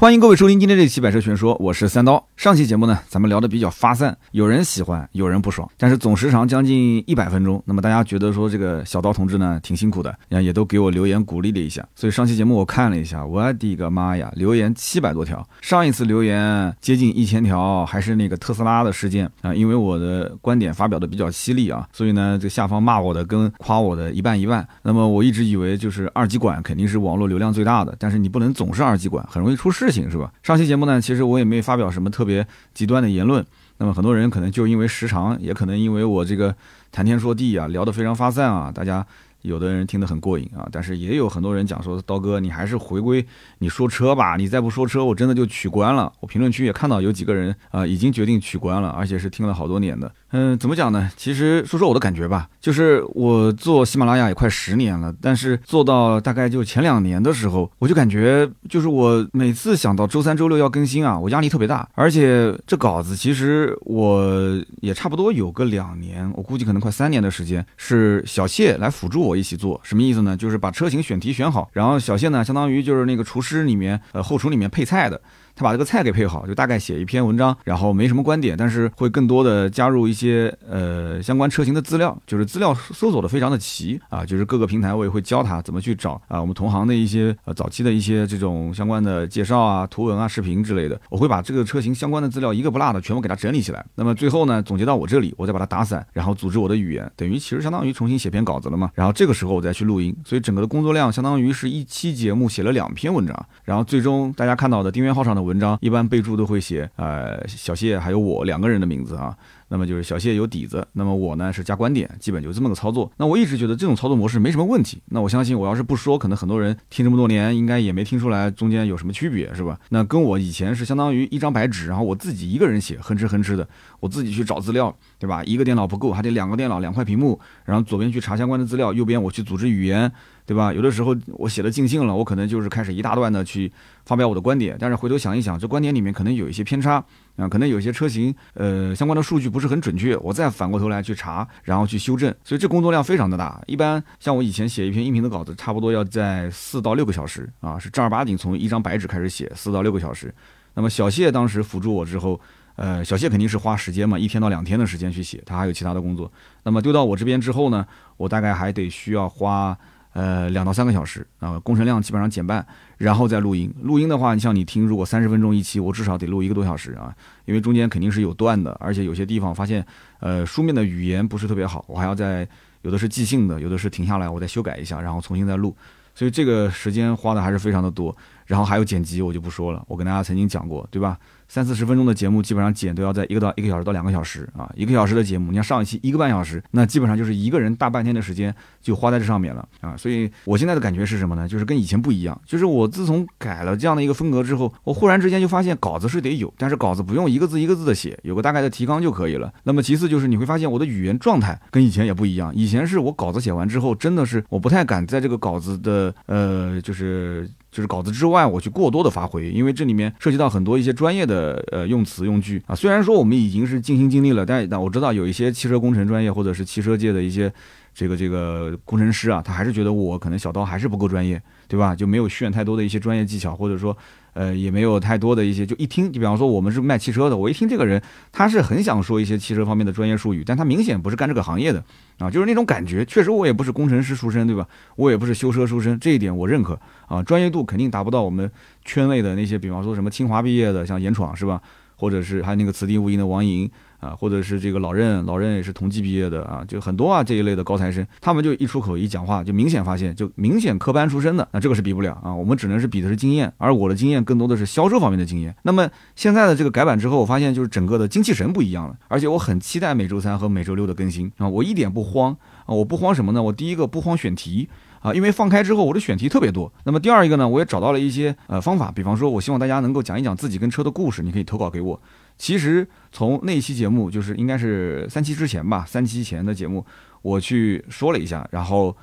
欢迎各位收听今天这期《百车全说》，我是三刀。上期节目呢，咱们聊的比较发散，有人喜欢，有人不爽，但是总时长将近一百分钟。那么大家觉得说这个小刀同志呢挺辛苦的，也都给我留言鼓励了一下。所以上期节目我看了一下，我的个妈呀，留言七百多条。上一次留言接近一千条，还是那个特斯拉的事件啊，因为我的观点发表的比较犀利啊，所以呢，这下方骂我的跟夸我的一半一半。那么我一直以为就是二极管肯定是网络流量最大的，但是你不能总是二极管，很容易出事。事情是吧？上期节目呢，其实我也没发表什么特别极端的言论。那么很多人可能就因为时长，也可能因为我这个谈天说地啊，聊得非常发散啊，大家有的人听得很过瘾啊。但是也有很多人讲说，刀哥你还是回归你说车吧，你再不说车，我真的就取关了。我评论区也看到有几个人啊，已经决定取关了，而且是听了好多年的。嗯，怎么讲呢？其实说说我的感觉吧，就是我做喜马拉雅也快十年了，但是做到大概就前两年的时候，我就感觉就是我每次想到周三、周六要更新啊，我压力特别大。而且这稿子其实我也差不多有个两年，我估计可能快三年的时间，是小谢来辅助我一起做。什么意思呢？就是把车型选题选好，然后小谢呢，相当于就是那个厨师里面，呃，后厨里面配菜的。他把这个菜给配好，就大概写一篇文章，然后没什么观点，但是会更多的加入一些呃相关车型的资料，就是资料搜索的非常的齐啊，就是各个平台我也会教他怎么去找啊，我们同行的一些呃早期的一些这种相关的介绍啊、图文啊、视频之类的，我会把这个车型相关的资料一个不落的全部给他整理起来。那么最后呢，总结到我这里，我再把它打散，然后组织我的语言，等于其实相当于重新写篇稿子了嘛。然后这个时候我再去录音，所以整个的工作量相当于是一期节目写了两篇文章，然后最终大家看到的订阅号上的文章一般备注。都会写呃小谢还有我两个人的名字啊，那么就是小谢有底子，那么我呢是加观点，基本就这么个操作。那我一直觉得这种操作模式没什么问题。那我相信我要是不说，可能很多人听这么多年应该也没听出来中间有什么区别，是吧？那跟我以前是相当于一张白纸，然后我自己一个人写，哼哧哼哧的，我自己去找资料，对吧？一个电脑不够，还得两个电脑两块屏幕，然后左边去查相关的资料，右边我去组织语言。对吧？有的时候我写的尽兴了，我可能就是开始一大段的去发表我的观点，但是回头想一想，这观点里面可能有一些偏差啊，可能有些车型呃相关的数据不是很准确，我再反过头来去查，然后去修正，所以这工作量非常的大。一般像我以前写一篇音频的稿子，差不多要在四到六个小时啊，是正儿八经从一张白纸开始写，四到六个小时。那么小谢当时辅助我之后，呃，小谢肯定是花时间嘛，一天到两天的时间去写，他还有其他的工作。那么丢到我这边之后呢，我大概还得需要花。呃，两到三个小时啊，工程量基本上减半，然后再录音。录音的话，你像你听，如果三十分钟一期，我至少得录一个多小时啊，因为中间肯定是有断的，而且有些地方发现，呃，书面的语言不是特别好，我还要在有的是即兴的，有的是停下来我再修改一下，然后重新再录，所以这个时间花的还是非常的多。然后还有剪辑，我就不说了，我跟大家曾经讲过，对吧？三四十分钟的节目，基本上剪都要在一个到一个小时到两个小时啊，一个小时的节目，你要上一期一个半小时，那基本上就是一个人大半天的时间就花在这上面了啊。所以我现在的感觉是什么呢？就是跟以前不一样，就是我自从改了这样的一个风格之后，我忽然之间就发现稿子是得有，但是稿子不用一个字一个字的写，有个大概的提纲就可以了。那么其次就是你会发现我的语言状态跟以前也不一样，以前是我稿子写完之后，真的是我不太敢在这个稿子的呃就是。就是稿子之外，我去过多的发挥，因为这里面涉及到很多一些专业的呃用词用句啊。虽然说我们已经是尽心尽力了，但但我知道有一些汽车工程专业或者是汽车界的一些这个这个工程师啊，他还是觉得我可能小刀还是不够专业，对吧？就没有炫太多的一些专业技巧，或者说。呃，也没有太多的一些，就一听，就比方说我们是卖汽车的，我一听这个人，他是很想说一些汽车方面的专业术语，但他明显不是干这个行业的啊，就是那种感觉。确实，我也不是工程师出身，对吧？我也不是修车出身，这一点我认可啊，专业度肯定达不到我们圈内的那些，比方说什么清华毕业的，像严闯是吧？或者是还有那个此地无银的王莹。啊，或者是这个老任，老任也是同济毕业的啊，就很多啊这一类的高材生，他们就一出口一讲话，就明显发现，就明显科班出身的，那这个是比不了啊，我们只能是比的是经验，而我的经验更多的是销售方面的经验。那么现在的这个改版之后，我发现就是整个的精气神不一样了，而且我很期待每周三和每周六的更新啊，我一点不慌啊，我不慌什么呢？我第一个不慌选题。啊，因为放开之后，我的选题特别多。那么第二一个呢，我也找到了一些呃方法，比方说，我希望大家能够讲一讲自己跟车的故事，你可以投稿给我。其实从那一期节目，就是应该是三期之前吧，三期前的节目，我去说了一下，然后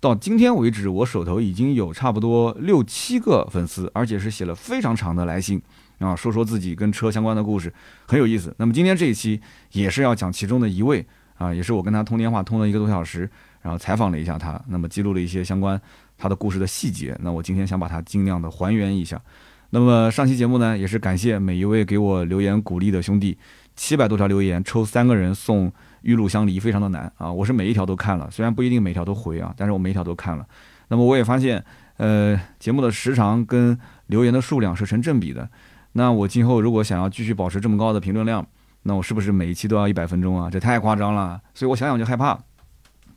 到今天为止，我手头已经有差不多六七个粉丝，而且是写了非常长的来信啊，说说自己跟车相关的故事，很有意思。那么今天这一期也是要讲其中的一位啊，也是我跟他通电话通了一个多小时。然后采访了一下他，那么记录了一些相关他的故事的细节。那我今天想把它尽量的还原一下。那么上期节目呢，也是感谢每一位给我留言鼓励的兄弟，七百多条留言抽三个人送玉露香梨，非常的难啊！我是每一条都看了，虽然不一定每条都回啊，但是我每一条都看了。那么我也发现，呃，节目的时长跟留言的数量是成正比的。那我今后如果想要继续保持这么高的评论量，那我是不是每一期都要一百分钟啊？这太夸张了。所以我想想就害怕。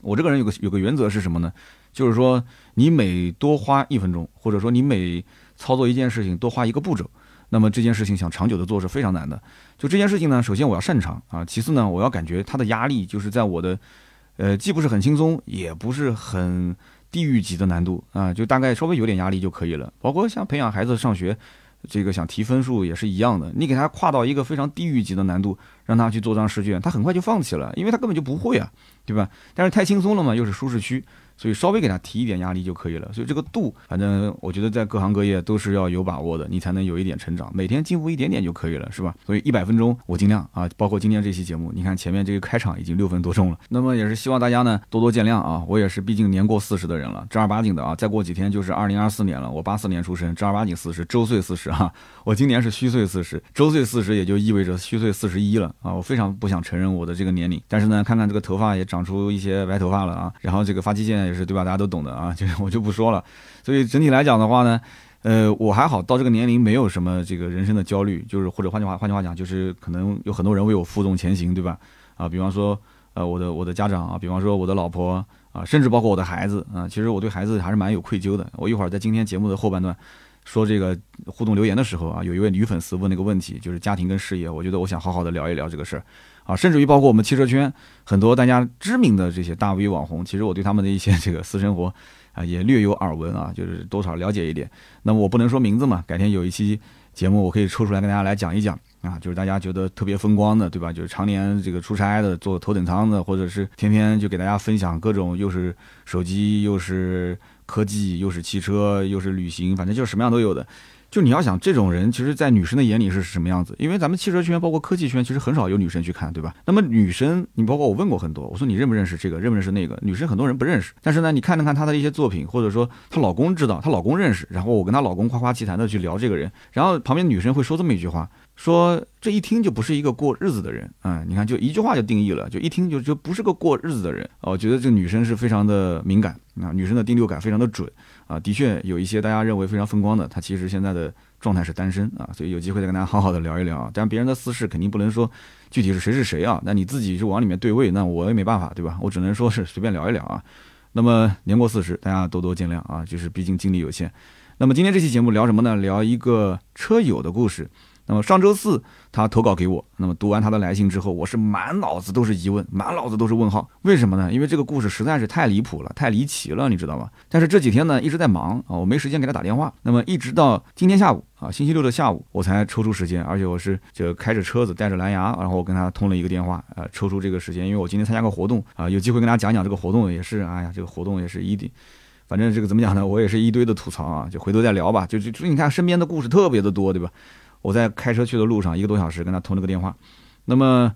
我这个人有个有个原则是什么呢？就是说你每多花一分钟，或者说你每操作一件事情多花一个步骤，那么这件事情想长久的做是非常难的。就这件事情呢，首先我要擅长啊，其次呢，我要感觉它的压力就是在我的，呃，既不是很轻松，也不是很地狱级的难度啊，就大概稍微有点压力就可以了。包括像培养孩子上学，这个想提分数也是一样的，你给他跨到一个非常地狱级的难度，让他去做张试卷，他很快就放弃了，因为他根本就不会啊，对吧？但是太轻松了嘛，又是舒适区。所以稍微给他提一点压力就可以了。所以这个度，反正我觉得在各行各业都是要有把握的，你才能有一点成长。每天进步一点点就可以了，是吧？所以一百分钟我尽量啊，包括今天这期节目，你看前面这个开场已经六分多钟了。那么也是希望大家呢多多见谅啊，我也是毕竟年过四十的人了，正儿八经的啊，再过几天就是二零二四年了。我八四年出生，正儿八经四十，周岁四十哈。我今年是虚岁四十，周岁四十也就意味着虚岁四十一了啊。我非常不想承认我的这个年龄，但是呢，看看这个头发也长出一些白头发了啊，然后这个发际线也是对吧？大家都懂。的啊，就是我就不说了。所以整体来讲的话呢，呃，我还好，到这个年龄没有什么这个人生的焦虑，就是或者换句话换句话讲，就是可能有很多人为我负重前行，对吧？啊，比方说呃我的我的家长啊，比方说我的老婆啊，甚至包括我的孩子啊，其实我对孩子还是蛮有愧疚的。我一会儿在今天节目的后半段说这个互动留言的时候啊，有一位女粉丝问那个问题，就是家庭跟事业，我觉得我想好好的聊一聊这个事儿。啊，甚至于包括我们汽车圈很多大家知名的这些大 V 网红，其实我对他们的一些这个私生活啊也略有耳闻啊，就是多少了解一点。那么我不能说名字嘛，改天有一期节目我可以抽出来跟大家来讲一讲啊，就是大家觉得特别风光的，对吧？就是常年这个出差的，坐头等舱的，或者是天天就给大家分享各种又是手机又是科技又是汽车又是旅行，反正就是什么样都有的。就你要想这种人，其实，在女生的眼里是什么样子？因为咱们汽车圈，包括科技圈，其实很少有女生去看，对吧？那么女生，你包括我问过很多，我说你认不认识这个，认不认识那个？女生很多人不认识，但是呢，你看了看她的一些作品，或者说她老公知道，她老公认识，然后我跟她老公夸夸其谈的去聊这个人，然后旁边女生会说这么一句话。说这一听就不是一个过日子的人啊！你看，就一句话就定义了，就一听就就不是个过日子的人。我觉得这个女生是非常的敏感啊，女生的第六感非常的准啊。的确有一些大家认为非常风光的，他其实现在的状态是单身啊。所以有机会再跟大家好好的聊一聊啊。但别人的私事肯定不能说具体是谁是谁啊。那你自己是往里面对位，那我也没办法，对吧？我只能说是随便聊一聊啊。那么年过四十，大家多多见谅啊，就是毕竟精力有限。那么今天这期节目聊什么呢？聊一个车友的故事。那么上周四他投稿给我，那么读完他的来信之后，我是满脑子都是疑问，满脑子都是问号。为什么呢？因为这个故事实在是太离谱了，太离奇了，你知道吗？但是这几天呢一直在忙啊，我没时间给他打电话。那么一直到今天下午啊，星期六的下午，我才抽出时间，而且我是就开着车子带着蓝牙，然后我跟他通了一个电话，呃，抽出这个时间，因为我今天参加个活动啊，有机会跟大家讲讲这个活动也是，哎呀，这个活动也是一的，反正这个怎么讲呢？我也是一堆的吐槽啊，就回头再聊吧。就就就你看身边的故事特别的多，对吧？我在开车去的路上，一个多小时跟他通了个电话。那么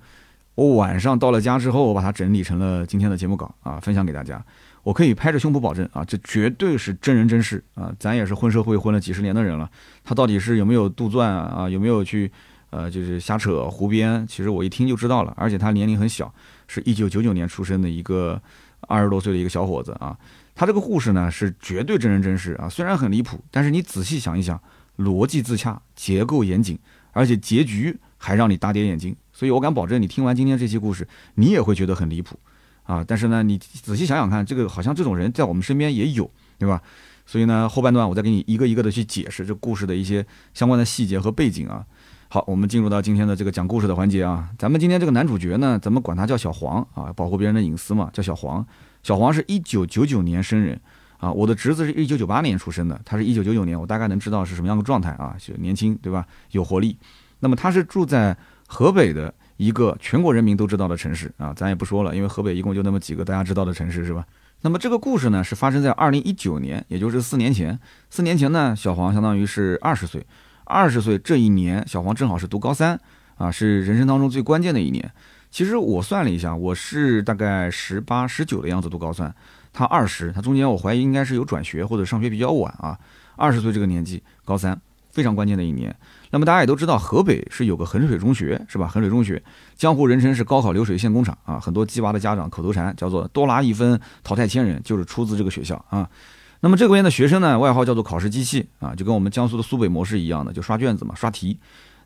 我晚上到了家之后，我把它整理成了今天的节目稿啊，分享给大家。我可以拍着胸脯保证啊，这绝对是真人真事啊。咱也是混社会混了几十年的人了，他到底是有没有杜撰啊？有没有去呃，就是瞎扯胡编？其实我一听就知道了。而且他年龄很小，是一九九九年出生的一个二十多岁的一个小伙子啊。他这个故事呢，是绝对真人真事啊。虽然很离谱，但是你仔细想一想。逻辑自洽，结构严谨，而且结局还让你大跌眼镜，所以我敢保证，你听完今天这期故事，你也会觉得很离谱啊！但是呢，你仔细想想看，这个好像这种人在我们身边也有，对吧？所以呢，后半段我再给你一个一个的去解释这故事的一些相关的细节和背景啊。好，我们进入到今天的这个讲故事的环节啊。咱们今天这个男主角呢，咱们管他叫小黄啊，保护别人的隐私嘛，叫小黄。小黄是一九九九年生人。啊，我的侄子是一九九八年出生的，他是一九九九年，我大概能知道是什么样的状态啊，就年轻，对吧？有活力。那么他是住在河北的一个全国人民都知道的城市啊，咱也不说了，因为河北一共就那么几个大家知道的城市，是吧？那么这个故事呢，是发生在二零一九年，也就是四年前。四年前呢，小黄相当于是二十岁，二十岁这一年，小黄正好是读高三啊，是人生当中最关键的一年。其实我算了一下，我是大概十八、十九的样子读高三。他二十，他中间我怀疑应该是有转学或者上学比较晚啊。二十岁这个年纪，高三，非常关键的一年。那么大家也都知道，河北是有个衡水中学，是吧？衡水中学，江湖人称是高考流水线工厂啊。很多鸡娃的家长口头禅叫做“多拿一分淘汰千人”，就是出自这个学校啊。那么这个边的学生呢，外号叫做“考试机器”啊，就跟我们江苏的苏北模式一样的，就刷卷子嘛，刷题。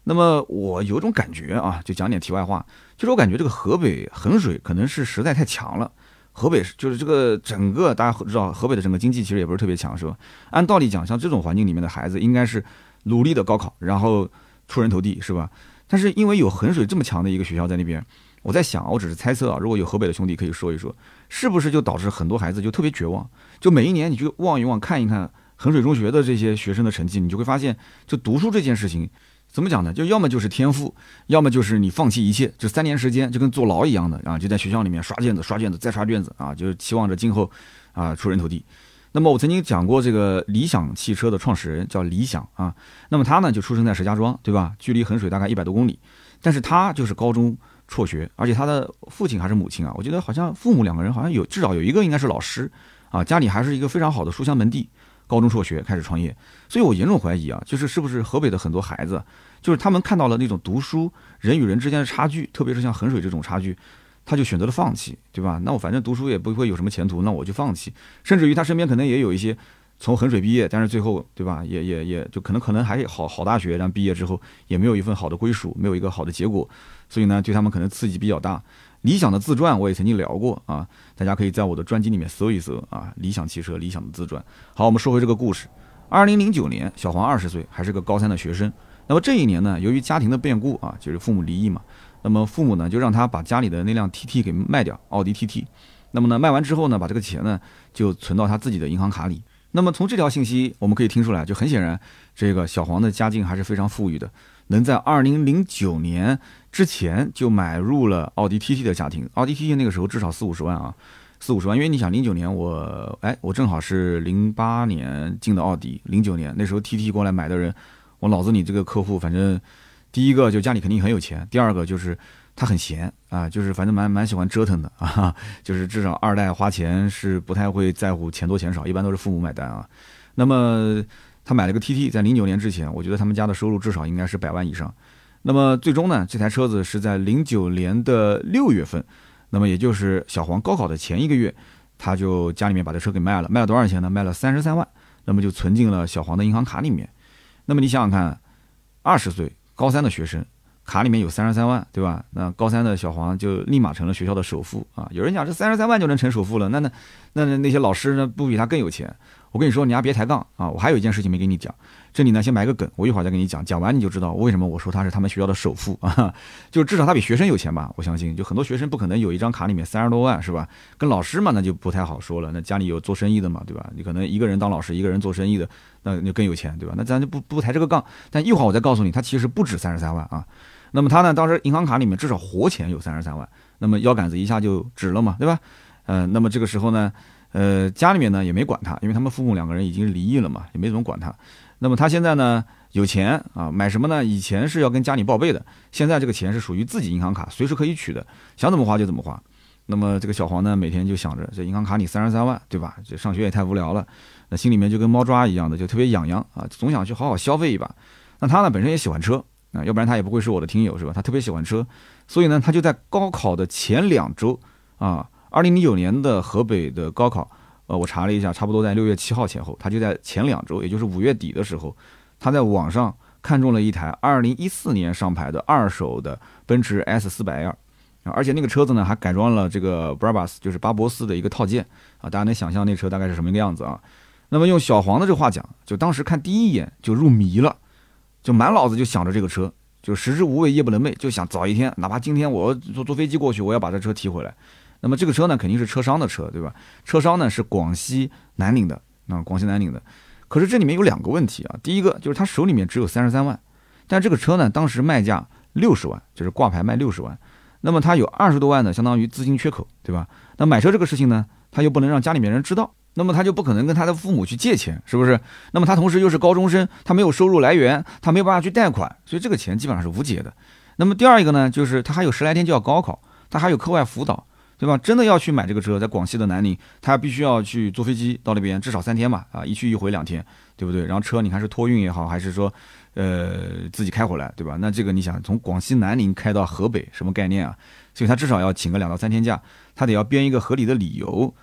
那么我有种感觉啊，就讲点题外话，就是我感觉这个河北衡水可能是实在太强了。河北是就是这个整个大家知道，河北的整个经济其实也不是特别强，是吧？按道理讲，像这种环境里面的孩子，应该是努力的高考，然后出人头地，是吧？但是因为有衡水这么强的一个学校在那边，我在想，我只是猜测啊。如果有河北的兄弟可以说一说，是不是就导致很多孩子就特别绝望？就每一年你去望一望，看一看衡水中学的这些学生的成绩，你就会发现，就读书这件事情。怎么讲呢？就要么就是天赋，要么就是你放弃一切，就三年时间就跟坐牢一样的啊，就在学校里面刷卷子、刷卷子、再刷卷子啊，就是期望着今后啊出人头地。那么我曾经讲过这个理想汽车的创始人叫李想啊，那么他呢就出生在石家庄，对吧？距离衡水大概一百多公里，但是他就是高中辍学，而且他的父亲还是母亲啊，我觉得好像父母两个人好像有至少有一个应该是老师啊，家里还是一个非常好的书香门第。高中辍学开始创业，所以我严重怀疑啊，就是是不是河北的很多孩子，就是他们看到了那种读书人与人之间的差距，特别是像衡水这种差距，他就选择了放弃，对吧？那我反正读书也不会有什么前途，那我就放弃。甚至于他身边可能也有一些从衡水毕业，但是最后，对吧？也也也就可能可能还好好大学，然后毕业之后也没有一份好的归属，没有一个好的结果，所以呢，对他们可能刺激比较大。理想的自传我也曾经聊过啊，大家可以在我的专辑里面搜一搜啊。理想汽车理想的自传。好，我们说回这个故事。二零零九年，小黄二十岁，还是个高三的学生。那么这一年呢，由于家庭的变故啊，就是父母离异嘛，那么父母呢就让他把家里的那辆 TT 给卖掉，奥迪 TT。那么呢，卖完之后呢，把这个钱呢就存到他自己的银行卡里。那么从这条信息我们可以听出来，就很显然，这个小黄的家境还是非常富裕的，能在二零零九年。之前就买入了奥迪 TT 的家庭，奥迪 TT 那个时候至少四五十万啊，四五十万。因为你想，零九年我哎，我正好是零八年进的奥迪，零九年那时候 TT 过来买的人，我脑子里这个客户，反正第一个就家里肯定很有钱，第二个就是他很闲啊，就是反正蛮蛮喜欢折腾的 啊，就是至少二代花钱是不太会在乎钱多钱少，一般都是父母买单啊。那么他买了个 TT，在零九年之前，我觉得他们家的收入至少应该是百万以上。那么最终呢，这台车子是在零九年的六月份，那么也就是小黄高考的前一个月，他就家里面把这车给卖了，卖了多少钱呢？卖了三十三万，那么就存进了小黄的银行卡里面。那么你想想看，二十岁高三的学生，卡里面有三十三万，对吧？那高三的小黄就立马成了学校的首富啊！有人讲这三十三万就能成首富了，那那那那些老师呢，不比他更有钱？我跟你说，你还别抬杠啊！我还有一件事情没跟你讲。这里呢，先埋个梗，我一会儿再跟你讲。讲完你就知道为什么我说他是他们学校的首富啊，就至少他比学生有钱吧？我相信，就很多学生不可能有一张卡里面三十多万，是吧？跟老师嘛，那就不太好说了。那家里有做生意的嘛，对吧？你可能一个人当老师，一个人做生意的，那就更有钱，对吧？那咱就不不抬这个杠。但一会儿我再告诉你，他其实不止三十三万啊。那么他呢，当时银行卡里面至少活钱有三十三万，那么腰杆子一下就直了嘛，对吧？嗯，那么这个时候呢？呃，家里面呢也没管他，因为他们父母两个人已经离异了嘛，也没怎么管他。那么他现在呢有钱啊，买什么呢？以前是要跟家里报备的，现在这个钱是属于自己银行卡，随时可以取的，想怎么花就怎么花。那么这个小黄呢，每天就想着这银行卡里三十三万，对吧？这上学也太无聊了，那心里面就跟猫抓一样的，就特别痒痒啊，总想去好好消费一把。那他呢本身也喜欢车啊，要不然他也不会是我的听友是吧？他特别喜欢车，所以呢他就在高考的前两周啊。二零零九年的河北的高考，呃，我查了一下，差不多在六月七号前后，他就在前两周，也就是五月底的时候，他在网上看中了一台二零一四年上牌的二手的奔驰 S 四百 L，而且那个车子呢还改装了这个 Brabus，就是巴博斯的一个套件啊，大家能想象那车大概是什么一个样子啊？那么用小黄的这话讲，就当时看第一眼就入迷了，就满脑子就想着这个车，就食之无味夜不能寐，就想早一天，哪怕今天我坐坐飞机过去，我要把这车提回来。那么这个车呢，肯定是车商的车，对吧？车商呢是广西南宁的，啊，广西南宁的。可是这里面有两个问题啊。第一个就是他手里面只有三十三万，但这个车呢，当时卖价六十万，就是挂牌卖六十万。那么他有二十多万呢，相当于资金缺口，对吧？那买车这个事情呢，他又不能让家里面人知道，那么他就不可能跟他的父母去借钱，是不是？那么他同时又是高中生，他没有收入来源，他没有办法去贷款，所以这个钱基本上是无解的。那么第二一个呢，就是他还有十来天就要高考，他还有课外辅导。对吧？真的要去买这个车，在广西的南宁，他必须要去坐飞机到那边，至少三天吧，啊，一去一回两天，对不对？然后车你看是托运也好，还是说，呃，自己开回来，对吧？那这个你想从广西南宁开到河北，什么概念啊？所以他至少要请个两到三天假，他得要编一个合理的理由。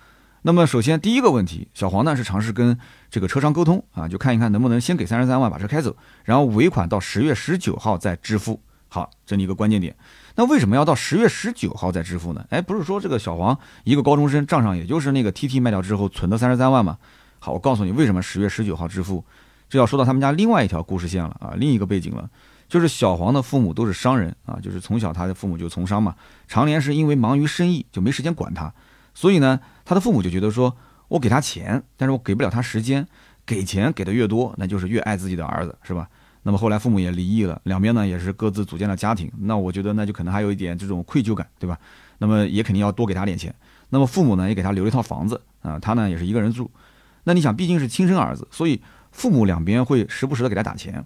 那么首先第一个问题，小黄呢是尝试跟这个车商沟通啊，就看一看能不能先给三十三万把车开走，然后尾款到十月十九号再支付。好，这里一个关键点。那为什么要到十月十九号再支付呢？哎，不是说这个小黄一个高中生账上也就是那个 TT 卖掉之后存的三十三万吗？好，我告诉你为什么十月十九号支付，这要说到他们家另外一条故事线了啊，另一个背景了，就是小黄的父母都是商人啊，就是从小他的父母就从商嘛，常年是因为忙于生意就没时间管他，所以呢，他的父母就觉得说我给他钱，但是我给不了他时间，给钱给的越多，那就是越爱自己的儿子，是吧？那么后来父母也离异了，两边呢也是各自组建了家庭。那我觉得那就可能还有一点这种愧疚感，对吧？那么也肯定要多给他点钱。那么父母呢也给他留了一套房子啊，他呢也是一个人住。那你想，毕竟是亲生儿子，所以父母两边会时不时的给他打钱，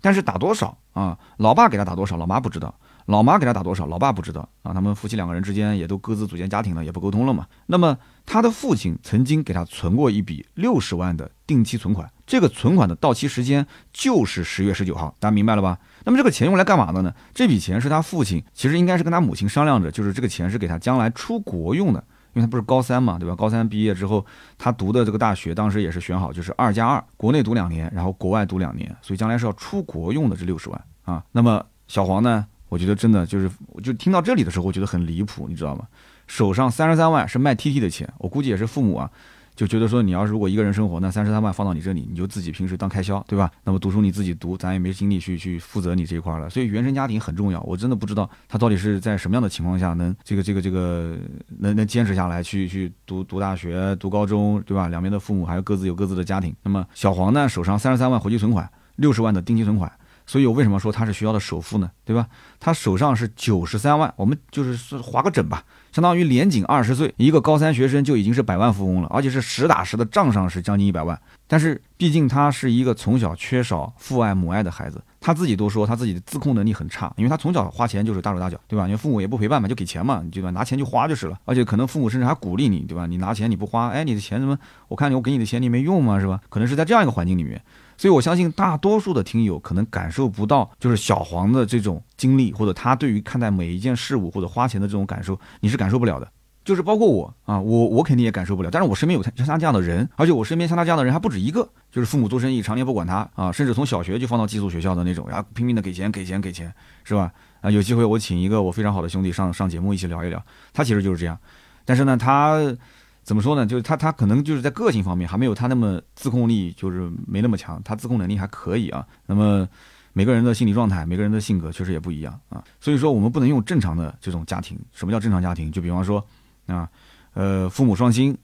但是打多少啊？老爸给他打多少，老妈不知道。老妈给他打多少，老爸不知道啊。他们夫妻两个人之间也都各自组建家庭了，也不沟通了嘛。那么他的父亲曾经给他存过一笔六十万的定期存款，这个存款的到期时间就是十月十九号，大家明白了吧？那么这个钱用来干嘛的呢？这笔钱是他父亲其实应该是跟他母亲商量着，就是这个钱是给他将来出国用的，因为他不是高三嘛，对吧？高三毕业之后，他读的这个大学当时也是选好，就是二加二，国内读两年，然后国外读两年，所以将来是要出国用的这六十万啊。那么小黄呢？我觉得真的就是，我就听到这里的时候，我觉得很离谱，你知道吗？手上三十三万是卖 TT 的钱，我估计也是父母啊，就觉得说你要是如果一个人生活，那三十三万放到你这里，你就自己平时当开销，对吧？那么读书你自己读，咱也没精力去去负责你这一块了。所以原生家庭很重要，我真的不知道他到底是在什么样的情况下能这个这个这个能能坚持下来去去读读大学、读高中，对吧？两边的父母还有各自有各自的家庭。那么小黄呢，手上三十三万活期存款，六十万的定期存款。所以我为什么说他是学校的首富呢？对吧？他手上是九十三万，我们就是划个整吧，相当于年仅二十岁，一个高三学生就已经是百万富翁了，而且是实打实的账上是将近一百万。但是毕竟他是一个从小缺少父爱母爱的孩子，他自己都说他自己的自控能力很差，因为他从小花钱就是大手大脚，对吧？因为父母也不陪伴嘛，就给钱嘛，对吧？拿钱就花就是了，而且可能父母甚至还鼓励你，对吧？你拿钱你不花，哎，你的钱怎么？我看你我给你的钱你没用吗？是吧？可能是在这样一个环境里面。所以，我相信大多数的听友可能感受不到，就是小黄的这种经历，或者他对于看待每一件事物或者花钱的这种感受，你是感受不了的。就是包括我啊，我我肯定也感受不了。但是我身边有像他这样的人，而且我身边像他这样的人还不止一个。就是父母做生意，常年不管他啊，甚至从小学就放到寄宿学校的那种，然后拼命的给钱、给钱、给钱，是吧？啊，有机会我请一个我非常好的兄弟上上节目一起聊一聊，他其实就是这样。但是呢，他。怎么说呢？就是他，他可能就是在个性方面还没有他那么自控力，就是没那么强。他自控能力还可以啊。那么每个人的心理状态，每个人的性格确实也不一样啊。所以说，我们不能用正常的这种家庭。什么叫正常家庭？就比方说啊，呃，父母双薪，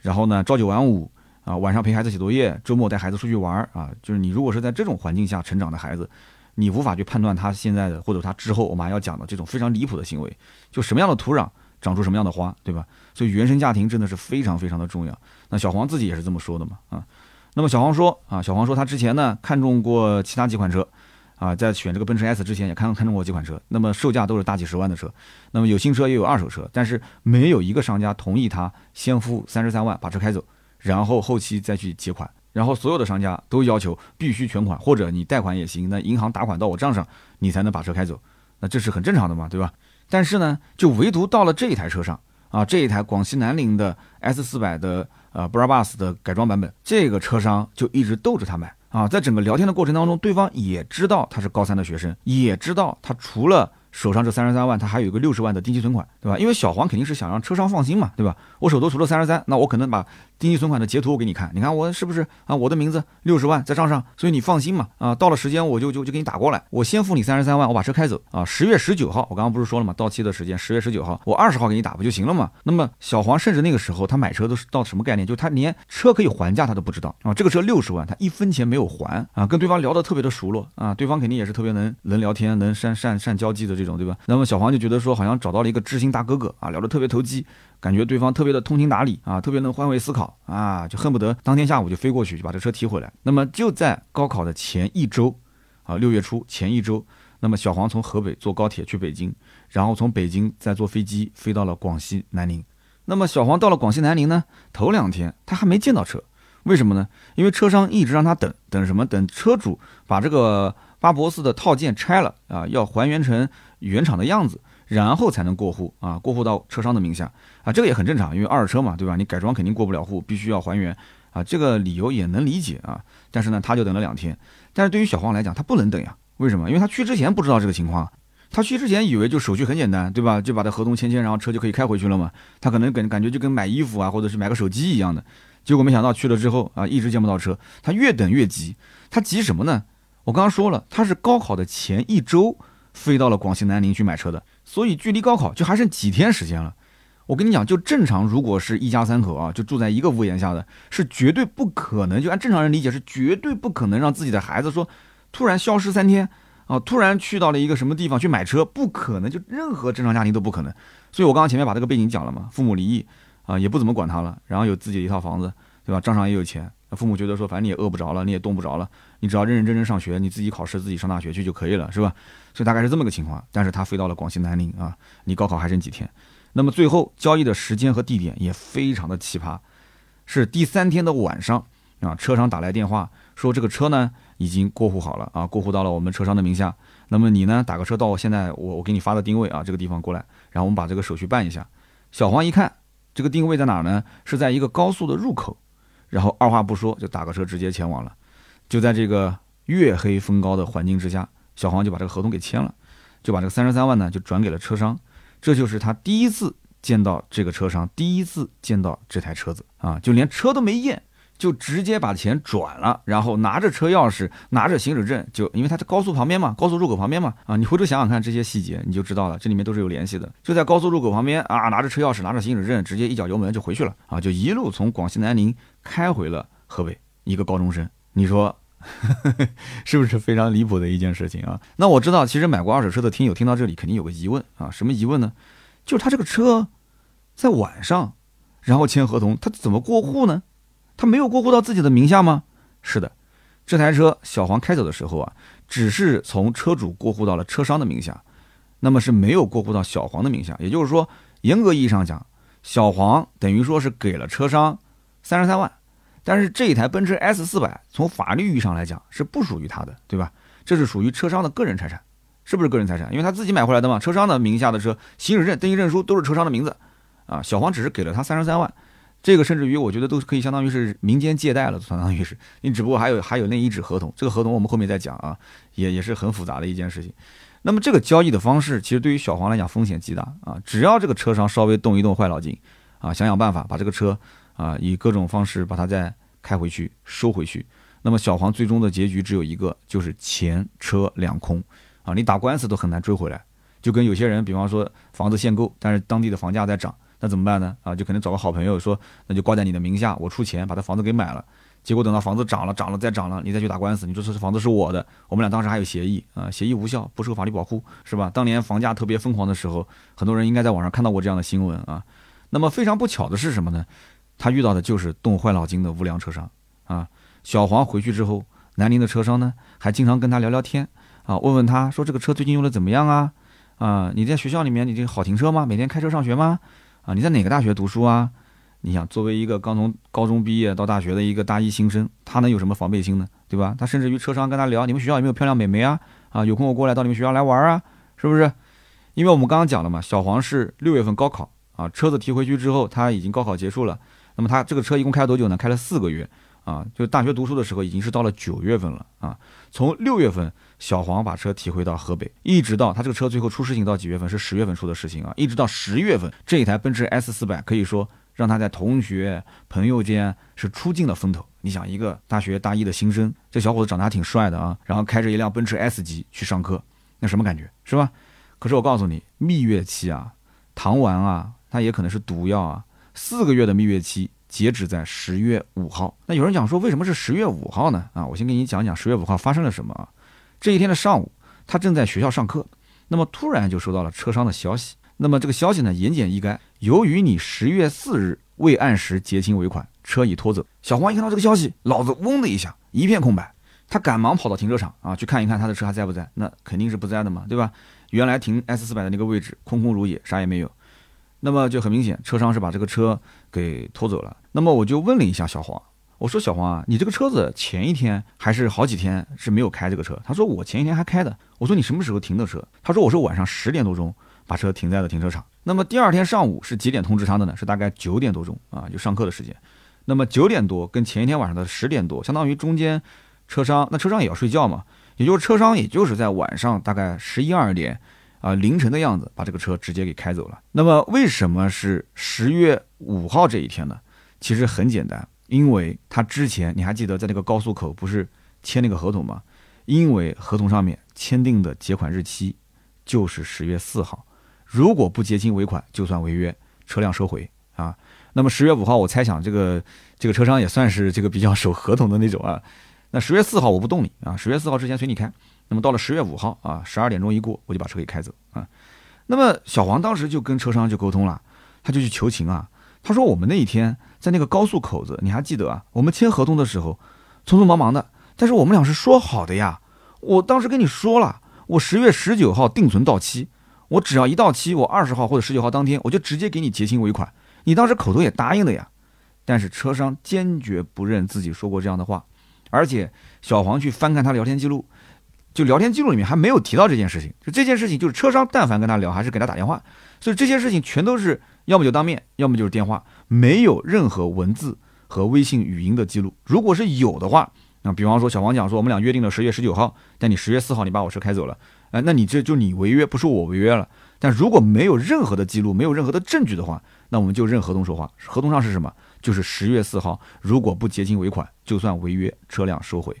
然后呢，朝九晚五啊，晚上陪孩子写作业，周末带孩子出去玩啊。就是你如果是在这种环境下成长的孩子，你无法去判断他现在的或者他之后我们还要讲的这种非常离谱的行为，就什么样的土壤。长出什么样的花，对吧？所以原生家庭真的是非常非常的重要。那小黄自己也是这么说的嘛，啊，那么小黄说啊，小黄说他之前呢看中过其他几款车，啊，在选这个奔驰 S 之前也看看中过几款车，那么售价都是大几十万的车，那么有新车也有二手车，但是没有一个商家同意他先付三十三万把车开走，然后后期再去结款，然后所有的商家都要求必须全款或者你贷款也行，那银行打款到我账上，你才能把车开走，那这是很正常的嘛，对吧？但是呢，就唯独到了这一台车上啊，这一台广西南宁的 S 四百的呃 Brabus 的改装版本，这个车商就一直逗着他买啊，在整个聊天的过程当中，对方也知道他是高三的学生，也知道他除了。手上这三十三万，他还有一个六十万的定期存款，对吧？因为小黄肯定是想让车商放心嘛，对吧？我手头除了三十三，那我可能把定期存款的截图我给你看，你看我是不是啊？我的名字六十万在账上，所以你放心嘛，啊，到了时间我就就就给你打过来，我先付你三十三万，我把车开走啊。十月十九号，我刚刚不是说了吗？到期的时间十月十九号，我二十号给你打不就行了嘛？那么小黄甚至那个时候他买车都是到什么概念？就他连车可以还价他都不知道啊。这个车六十万，他一分钱没有还啊，跟对方聊得特别的熟络啊，对方肯定也是特别能能聊天、能善善善交际的这种，对吧？那么小黄。就觉得说好像找到了一个知心大哥哥啊，聊得特别投机，感觉对方特别的通情达理啊，特别能换位思考啊，就恨不得当天下午就飞过去就把这车提回来。那么就在高考的前一周啊，六月初前一周，那么小黄从河北坐高铁去北京，然后从北京再坐飞机飞到了广西南宁。那么小黄到了广西南宁呢，头两天他还没见到车，为什么呢？因为车商一直让他等等什么？等车主把这个巴博斯的套件拆了啊，要还原成原厂的样子。然后才能过户啊，过户到车商的名下啊，这个也很正常，因为二手车嘛，对吧？你改装肯定过不了户，必须要还原啊，这个理由也能理解啊。但是呢，他就等了两天。但是对于小黄来讲，他不能等呀，为什么？因为他去之前不知道这个情况，他去之前以为就手续很简单，对吧？就把这合同签签，然后车就可以开回去了嘛。他可能感感觉就跟买衣服啊，或者是买个手机一样的。结果没想到去了之后啊，一直见不到车，他越等越急。他急什么呢？我刚刚说了，他是高考的前一周飞到了广西南宁去买车的。所以距离高考就还剩几天时间了，我跟你讲，就正常，如果是一家三口啊，就住在一个屋檐下的，是绝对不可能，就按正常人理解，是绝对不可能让自己的孩子说突然消失三天啊，突然去到了一个什么地方去买车，不可能，就任何正常家庭都不可能。所以我刚刚前面把这个背景讲了嘛，父母离异啊，也不怎么管他了，然后有自己的一套房子，对吧？账上也有钱，父母觉得说，反正你也饿不着了，你也冻不着了，你只要认认真真上学，你自己考试，自己上大学去就可以了，是吧？所以大概是这么个情况，但是他飞到了广西南宁啊，离高考还剩几天，那么最后交易的时间和地点也非常的奇葩，是第三天的晚上啊，车商打来电话说这个车呢已经过户好了啊，过户到了我们车商的名下，那么你呢打个车到我现在我我给你发的定位啊这个地方过来，然后我们把这个手续办一下。小黄一看这个定位在哪呢？是在一个高速的入口，然后二话不说就打个车直接前往了，就在这个月黑风高的环境之下。小黄就把这个合同给签了，就把这个三十三万呢就转给了车商，这就是他第一次见到这个车商，第一次见到这台车子啊，就连车都没验，就直接把钱转了，然后拿着车钥匙，拿着行驶证，就因为他在高速旁边嘛，高速入口旁边嘛，啊，你回头想想看这些细节，你就知道了，这里面都是有联系的，就在高速入口旁边啊，拿着车钥匙，拿着行驶证，直接一脚油门就回去了啊，就一路从广西南宁开回了河北，一个高中生，你说。是不是非常离谱的一件事情啊？那我知道，其实买过二手车的听友听到这里肯定有个疑问啊，什么疑问呢？就是他这个车在晚上，然后签合同，他怎么过户呢？他没有过户到自己的名下吗？是的，这台车小黄开走的时候啊，只是从车主过户到了车商的名下，那么是没有过户到小黄的名下。也就是说，严格意义上讲，小黄等于说是给了车商三十三万。但是这一台奔驰 S 四百从法律意义上来讲是不属于他的，对吧？这是属于车商的个人财产，是不是个人财产？因为他自己买回来的嘛，车商的名下的车，行驶证、登记证书都是车商的名字，啊，小黄只是给了他三十三万，这个甚至于我觉得都可以相当于是民间借贷了，相当于是，你只不过还有还有那一纸合同，这个合同我们后面再讲啊，也也是很复杂的一件事情。那么这个交易的方式，其实对于小黄来讲风险极大啊，只要这个车商稍微动一动坏脑筋，啊，想想办法把这个车。啊，以各种方式把它再开回去、收回去。那么小黄最终的结局只有一个，就是钱车两空。啊，你打官司都很难追回来。就跟有些人，比方说房子限购，但是当地的房价在涨，那怎么办呢？啊，就可能找个好朋友说，那就挂在你的名下，我出钱把他房子给买了。结果等到房子涨了、涨了再涨了，你再去打官司，你说这房子是我的，我们俩当时还有协议啊，协议无效，不受法律保护，是吧？当年房价特别疯狂的时候，很多人应该在网上看到过这样的新闻啊。那么非常不巧的是什么呢？他遇到的就是动坏脑筋的无良车商啊！小黄回去之后，南宁的车商呢还经常跟他聊聊天啊，问问他说这个车最近用的怎么样啊？啊，你在学校里面你这个好停车吗？每天开车上学吗？啊，你在哪个大学读书啊？你想作为一个刚从高中毕业到大学的一个大一新生，他能有什么防备心呢？对吧？他甚至于车商跟他聊，你们学校有没有漂亮美眉啊？啊，有空我过来到你们学校来玩啊？是不是？因为我们刚刚讲了嘛，小黄是六月份高考啊，车子提回去之后，他已经高考结束了。那么他这个车一共开了多久呢？开了四个月啊，就大学读书的时候已经是到了九月份了啊。从六月份小黄把车提回到河北，一直到他这个车最后出事情到几月份？是十月份出的事情啊，一直到十月份，这一台奔驰 S 四百可以说让他在同学朋友间是出尽了风头。你想，一个大学大一的新生，这小伙子长得还挺帅的啊，然后开着一辆奔驰 S 级去上课，那什么感觉是吧？可是我告诉你，蜜月期啊，糖丸啊，它也可能是毒药啊。四个月的蜜月期截止在十月五号。那有人讲说，为什么是十月五号呢？啊，我先给你讲讲十月五号发生了什么啊。这一天的上午，他正在学校上课，那么突然就收到了车商的消息。那么这个消息呢，言简意赅，由于你十月四日未按时结清尾款，车已拖走。小黄一看到这个消息，脑子嗡的一下，一片空白。他赶忙跑到停车场啊去看一看他的车还在不在，那肯定是不在的嘛，对吧？原来停 S 四百的那个位置空空如也，啥也没有。那么就很明显，车商是把这个车给拖走了。那么我就问了一下小黄，我说小黄啊，你这个车子前一天还是好几天是没有开这个车？他说我前一天还开的。我说你什么时候停的车？他说我是晚上十点多钟把车停在了停车场。那么第二天上午是几点通知他的呢？是大概九点多钟啊，就上课的时间。那么九点多跟前一天晚上的十点多，相当于中间车商那车商也要睡觉嘛，也就是车商也就是在晚上大概十一二点啊凌晨的样子把这个车直接给开走了。那么为什么是十月五号这一天呢？其实很简单，因为他之前你还记得在那个高速口不是签那个合同吗？因为合同上面签订的结款日期就是十月四号，如果不结清尾款就算违约，车辆收回啊。那么十月五号，我猜想这个这个车商也算是这个比较 守合同的那种啊。那十月四号我不动你啊，十月四号之前随你开。那么到了十月五号啊，十二点钟一过，我就把车给开走啊。那么小黄当时就跟车商就沟通了，他就去求情啊。他说我们那一天在那个高速口子，你还记得啊？我们签合同的时候匆匆忙忙的，但是我们俩是说好的呀。我当时跟你说了，我十月十九号定存到期，我只要一到期，我二十号或者十九号当天我就直接给你结清尾款。你当时口头也答应的呀，但是车商坚决不认自己说过这样的话，而且小黄去翻看他聊天记录，就聊天记录里面还没有提到这件事情。就这件事情，就是车商但凡跟他聊，还是给他打电话，所以这些事情全都是要么就当面，要么就是电话，没有任何文字和微信语音的记录。如果是有的话，那比方说小黄讲说我们俩约定了十月十九号，但你十月四号你把我车开走了，哎，那你这就你违约，不是我违约了。但如果没有任何的记录，没有任何的证据的话，那我们就认合同说话，合同上是什么？就是十月四号，如果不结清尾款，就算违约，车辆收回。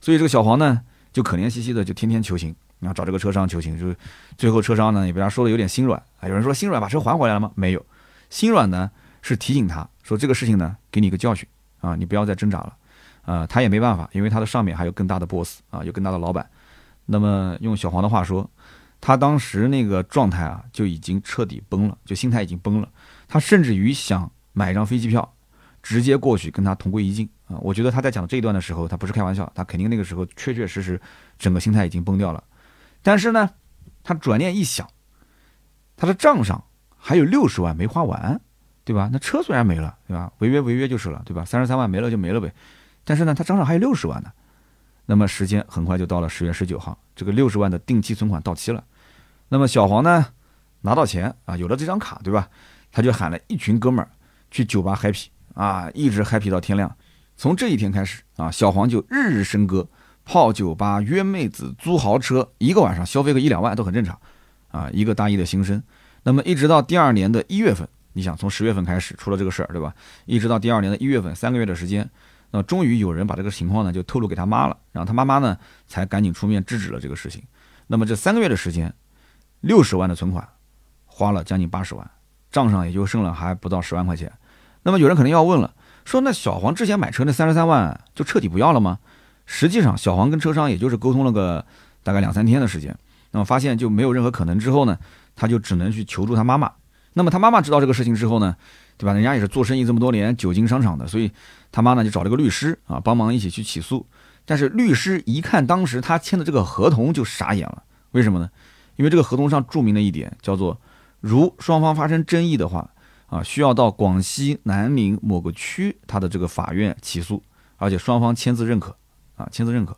所以这个小黄呢，就可怜兮兮的，就天天求情，然后找这个车商求情，就是最后车商呢也被他说的有点心软啊。有人说心软把车还回来了吗？没有，心软呢是提醒他说这个事情呢给你一个教训啊，你不要再挣扎了。呃，他也没办法，因为他的上面还有更大的 boss 啊，有更大的老板。那么用小黄的话说，他当时那个状态啊，就已经彻底崩了，就心态已经崩了。他甚至于想买一张飞机票，直接过去跟他同归于尽啊！我觉得他在讲这一段的时候，他不是开玩笑，他肯定那个时候确确实实整个心态已经崩掉了。但是呢，他转念一想，他的账上还有六十万没花完，对吧？那车虽然没了，对吧？违约违约就是了，对吧？三十三万没了就没了呗。但是呢，他账上还有六十万呢。那么时间很快就到了十月十九号，这个六十万的定期存款到期了。那么小黄呢，拿到钱啊，有了这张卡，对吧？他就喊了一群哥们儿去酒吧 happy 啊，一直 happy 到天亮。从这一天开始啊，小黄就日日笙歌，泡酒吧、约妹子、租豪车，一个晚上消费个一两万都很正常啊。一个大一的新生，那么一直到第二年的一月份，你想从十月份开始出了这个事儿，对吧？一直到第二年的一月份，三个月的时间，那终于有人把这个情况呢就透露给他妈了，然后他妈妈呢才赶紧出面制止了这个事情。那么这三个月的时间，六十万的存款花了将近八十万。账上也就剩了还不到十万块钱，那么有人可能要问了，说那小黄之前买车那三十三万就彻底不要了吗？实际上，小黄跟车商也就是沟通了个大概两三天的时间，那么发现就没有任何可能之后呢，他就只能去求助他妈妈。那么他妈妈知道这个事情之后呢，对吧？人家也是做生意这么多年，久经商场的，所以他妈呢就找了个律师啊，帮忙一起去起诉。但是律师一看当时他签的这个合同就傻眼了，为什么呢？因为这个合同上注明了一点，叫做。如双方发生争议的话，啊，需要到广西南宁某个区他的这个法院起诉，而且双方签字认可，啊，签字认可。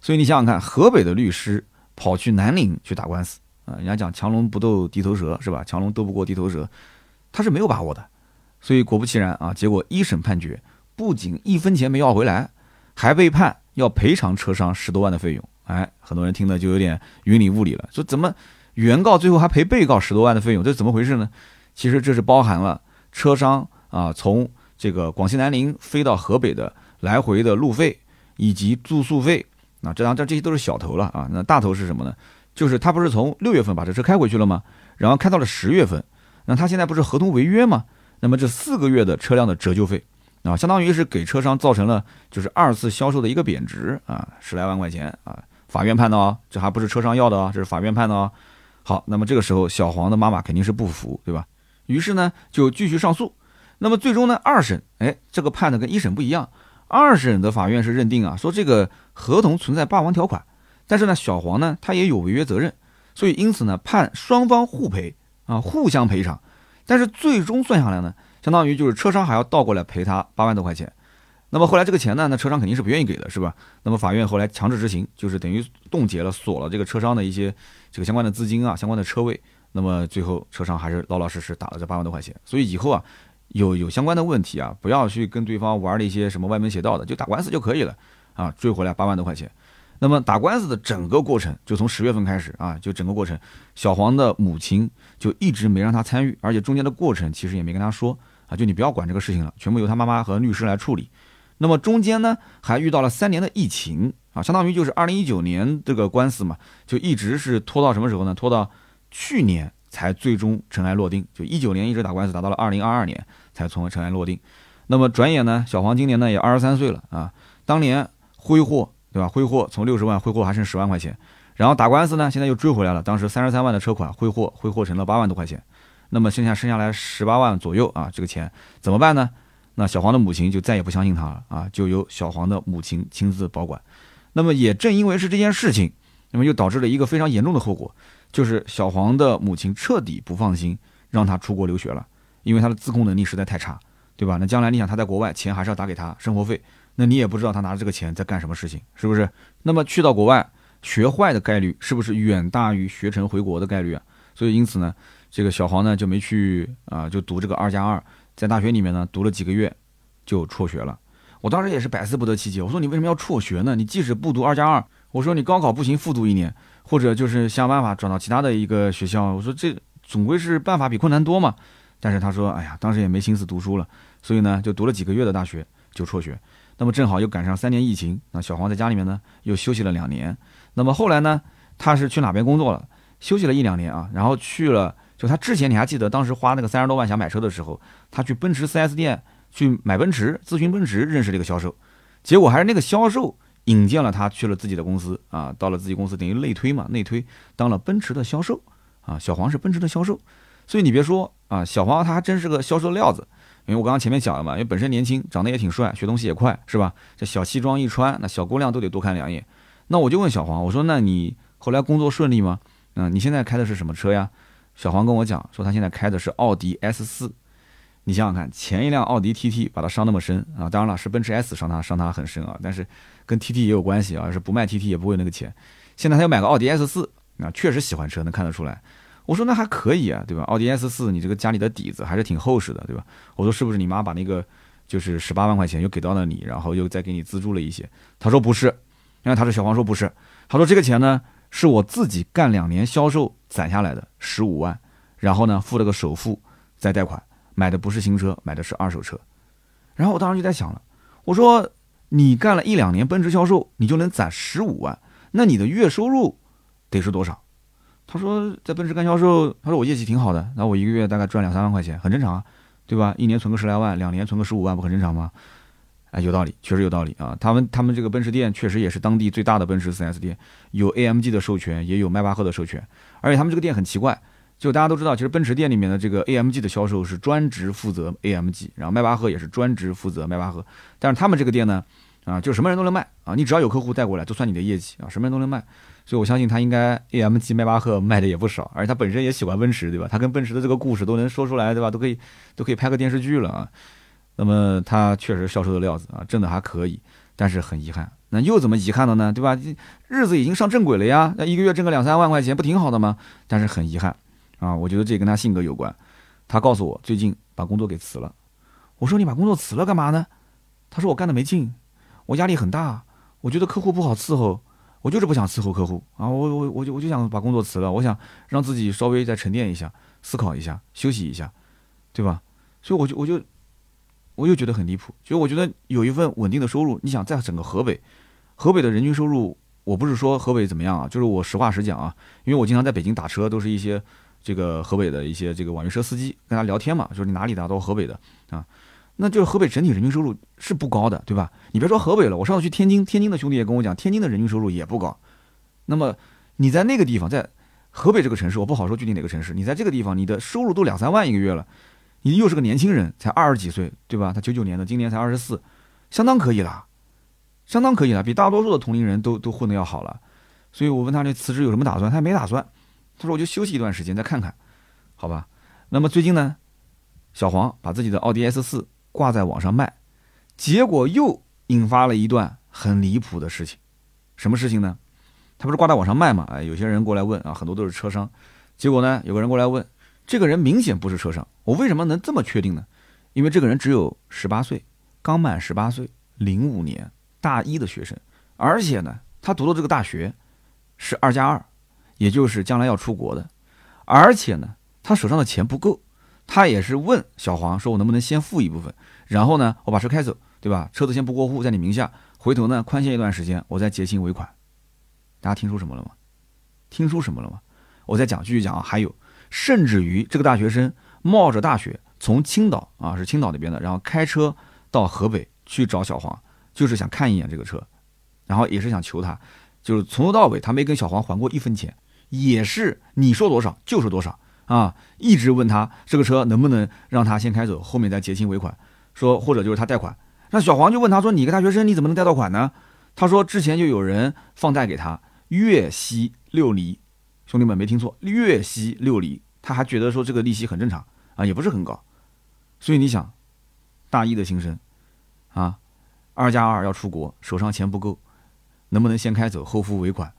所以你想想看，河北的律师跑去南宁去打官司，啊，人家讲强龙不斗地头蛇是吧？强龙斗不过地头蛇，他是没有把握的。所以果不其然啊，结果一审判决，不仅一分钱没要回来，还被判要赔偿车商十多万的费用。哎，很多人听的就有点云里雾里了，说怎么？原告最后还赔被告十多万的费用，这怎么回事呢？其实这是包含了车商啊从这个广西南宁飞到河北的来回的路费以及住宿费啊，这当这这些都是小头了啊。那大头是什么呢？就是他不是从六月份把这车开回去了吗？然后开到了十月份，那他现在不是合同违约吗？那么这四个月的车辆的折旧费啊，相当于是给车商造成了就是二次销售的一个贬值啊，十来万块钱啊。法院判的哦，这还不是车商要的哦，这是法院判的哦。好，那么这个时候小黄的妈妈肯定是不服，对吧？于是呢就继续上诉。那么最终呢二审，哎，这个判的跟一审不一样。二审的法院是认定啊，说这个合同存在霸王条款，但是呢，小黄呢他也有违约责任，所以因此呢判双方互赔啊，互相赔偿。但是最终算下来呢，相当于就是车商还要倒过来赔他八万多块钱。那么后来这个钱呢，那车商肯定是不愿意给的，是吧？那么法院后来强制执行，就是等于冻结了、锁了这个车商的一些这个相关的资金啊、相关的车位。那么最后车商还是老老实实打了这八万多块钱。所以以后啊，有有相关的问题啊，不要去跟对方玩那些什么歪门邪道的，就打官司就可以了啊，追回来八万多块钱。那么打官司的整个过程，就从十月份开始啊，就整个过程，小黄的母亲就一直没让他参与，而且中间的过程其实也没跟他说啊，就你不要管这个事情了，全部由他妈妈和律师来处理。那么中间呢，还遇到了三年的疫情啊，相当于就是二零一九年这个官司嘛，就一直是拖到什么时候呢？拖到去年才最终尘埃落定，就一九年一直打官司，打到了二零二二年才从尘埃落定。那么转眼呢，小黄今年呢也二十三岁了啊，当年挥霍对吧？挥霍从六十万挥霍还剩十万块钱，然后打官司呢，现在又追回来了，当时三十三万的车款挥霍挥霍成了八万多块钱，那么剩下剩下来十八万左右啊，这个钱怎么办呢？那小黄的母亲就再也不相信他了啊，就由小黄的母亲亲自保管。那么也正因为是这件事情，那么又导致了一个非常严重的后果，就是小黄的母亲彻底不放心让他出国留学了，因为他的自控能力实在太差，对吧？那将来你想他在国外钱还是要打给他生活费，那你也不知道他拿着这个钱在干什么事情，是不是？那么去到国外学坏的概率是不是远大于学成回国的概率啊？所以因此呢，这个小黄呢就没去啊，就读这个二加二。在大学里面呢，读了几个月，就辍学了。我当时也是百思不得其解。我说你为什么要辍学呢？你即使不读二加二，我说你高考不行，复读一年，或者就是想办法转到其他的一个学校。我说这总归是办法比困难多嘛。但是他说，哎呀，当时也没心思读书了，所以呢，就读了几个月的大学就辍学。那么正好又赶上三年疫情，那小黄在家里面呢又休息了两年。那么后来呢，他是去哪边工作了？休息了一两年啊，然后去了。就他之前，你还记得当时花那个三十多万想买车的时候，他去奔驰 4S 店去买奔驰，咨询奔驰，认识了一个销售，结果还是那个销售引荐了他去了自己的公司啊，到了自己公司等于内推嘛，内推当了奔驰的销售啊，小黄是奔驰的销售，所以你别说啊，小黄他还真是个销售料子，因为我刚刚前面讲了嘛，因为本身年轻，长得也挺帅，学东西也快，是吧？这小西装一穿，那小姑娘都得多看两眼。那我就问小黄，我说那你后来工作顺利吗？嗯，你现在开的是什么车呀？小黄跟我讲说，他现在开的是奥迪 S 四，你想想看，前一辆奥迪 TT 把他伤那么深啊，当然了，是奔驰 S 伤他伤他很深啊，但是跟 TT 也有关系啊，是不卖 TT 也不会那个钱。现在他要买个奥迪 S 四，啊，确实喜欢车，能看得出来。我说那还可以啊，对吧？奥迪 S 四，你这个家里的底子还是挺厚实的，对吧？我说是不是你妈把那个就是十八万块钱又给到了你，然后又再给你资助了一些？他说不是，因为他说小黄说不是，他说这个钱呢。是我自己干两年销售攒下来的十五万，然后呢付了个首付，再贷款买的不是新车，买的是二手车。然后我当时就在想了，我说你干了一两年奔驰销售，你就能攒十五万，那你的月收入得是多少？他说在奔驰干销售，他说我业绩挺好的，那我一个月大概赚两三万块钱，很正常啊，对吧？一年存个十来万，两年存个十五万，不很正常吗？哎，有道理，确实有道理啊！他们他们这个奔驰店确实也是当地最大的奔驰 4S 店，有 AMG 的授权，也有迈巴赫的授权。而且他们这个店很奇怪，就大家都知道，其实奔驰店里面的这个 AMG 的销售是专职负责 AMG，然后迈巴赫也是专职负责迈巴赫。但是他们这个店呢，啊，就什么人都能卖啊，你只要有客户带过来，都算你的业绩啊，什么人都能卖。所以我相信他应该 AMG、迈巴赫卖的也不少，而且他本身也喜欢奔驰，对吧？他跟奔驰的这个故事都能说出来，对吧？都可以都可以拍个电视剧了啊！那么他确实销售的料子啊，挣的还可以，但是很遗憾，那又怎么遗憾了呢？对吧？日子已经上正轨了呀，那一个月挣个两三万块钱，不挺好的吗？但是很遗憾啊，我觉得这跟他性格有关。他告诉我最近把工作给辞了。我说你把工作辞了干嘛呢？他说我干的没劲，我压力很大，我觉得客户不好伺候，我就是不想伺候客户啊，我我我就我就想把工作辞了，我想让自己稍微再沉淀一下，思考一下，休息一下，对吧？所以我就我就。我又觉得很离谱，就我觉得有一份稳定的收入，你想在整个河北，河北的人均收入，我不是说河北怎么样啊，就是我实话实讲啊，因为我经常在北京打车，都是一些这个河北的一些这个网约车司机跟他聊天嘛，说你哪里的，都河北的啊，那就是河北整体人均收入是不高的，对吧？你别说河北了，我上次去天津，天津的兄弟也跟我讲，天津的人均收入也不高。那么你在那个地方，在河北这个城市，我不好说具体哪个城市，你在这个地方，你的收入都两三万一个月了。你又是个年轻人，才二十几岁，对吧？他九九年的，今年才二十四，相当可以了，相当可以了，比大多数的同龄人都都混得要好了。所以我问他这辞职有什么打算，他也没打算。他说我就休息一段时间再看看，好吧。那么最近呢，小黄把自己的奥迪 S 四挂在网上卖，结果又引发了一段很离谱的事情。什么事情呢？他不是挂在网上卖嘛？哎，有些人过来问啊，很多都是车商。结果呢，有个人过来问，这个人明显不是车商，我为什么能这么确定呢？因为这个人只有十八岁，刚满十八岁，零五年大一的学生，而且呢，他读的这个大学是二加二，也就是将来要出国的，而且呢，他手上的钱不够，他也是问小黄说，我能不能先付一部分，然后呢，我把车开走，对吧？车子先不过户，在你名下，回头呢，宽限一段时间，我再结清尾款。大家听出什么了吗？听出什么了吗？我再讲，继续讲啊。还有，甚至于这个大学生冒着大雪从青岛啊，是青岛那边的，然后开车到河北去找小黄，就是想看一眼这个车，然后也是想求他，就是从头到尾他没跟小黄还过一分钱，也是你说多少就是多少啊，一直问他这个车能不能让他先开走，后面再结清尾款，说或者就是他贷款。那小黄就问他说：“你个大学生你怎么能贷到款呢？”他说：“之前就有人放贷给他。”月息六厘，兄弟们没听错，月息六厘，他还觉得说这个利息很正常啊，也不是很高，所以你想，大一的新生啊，二加二要出国，手上钱不够，能不能先开走后付尾款？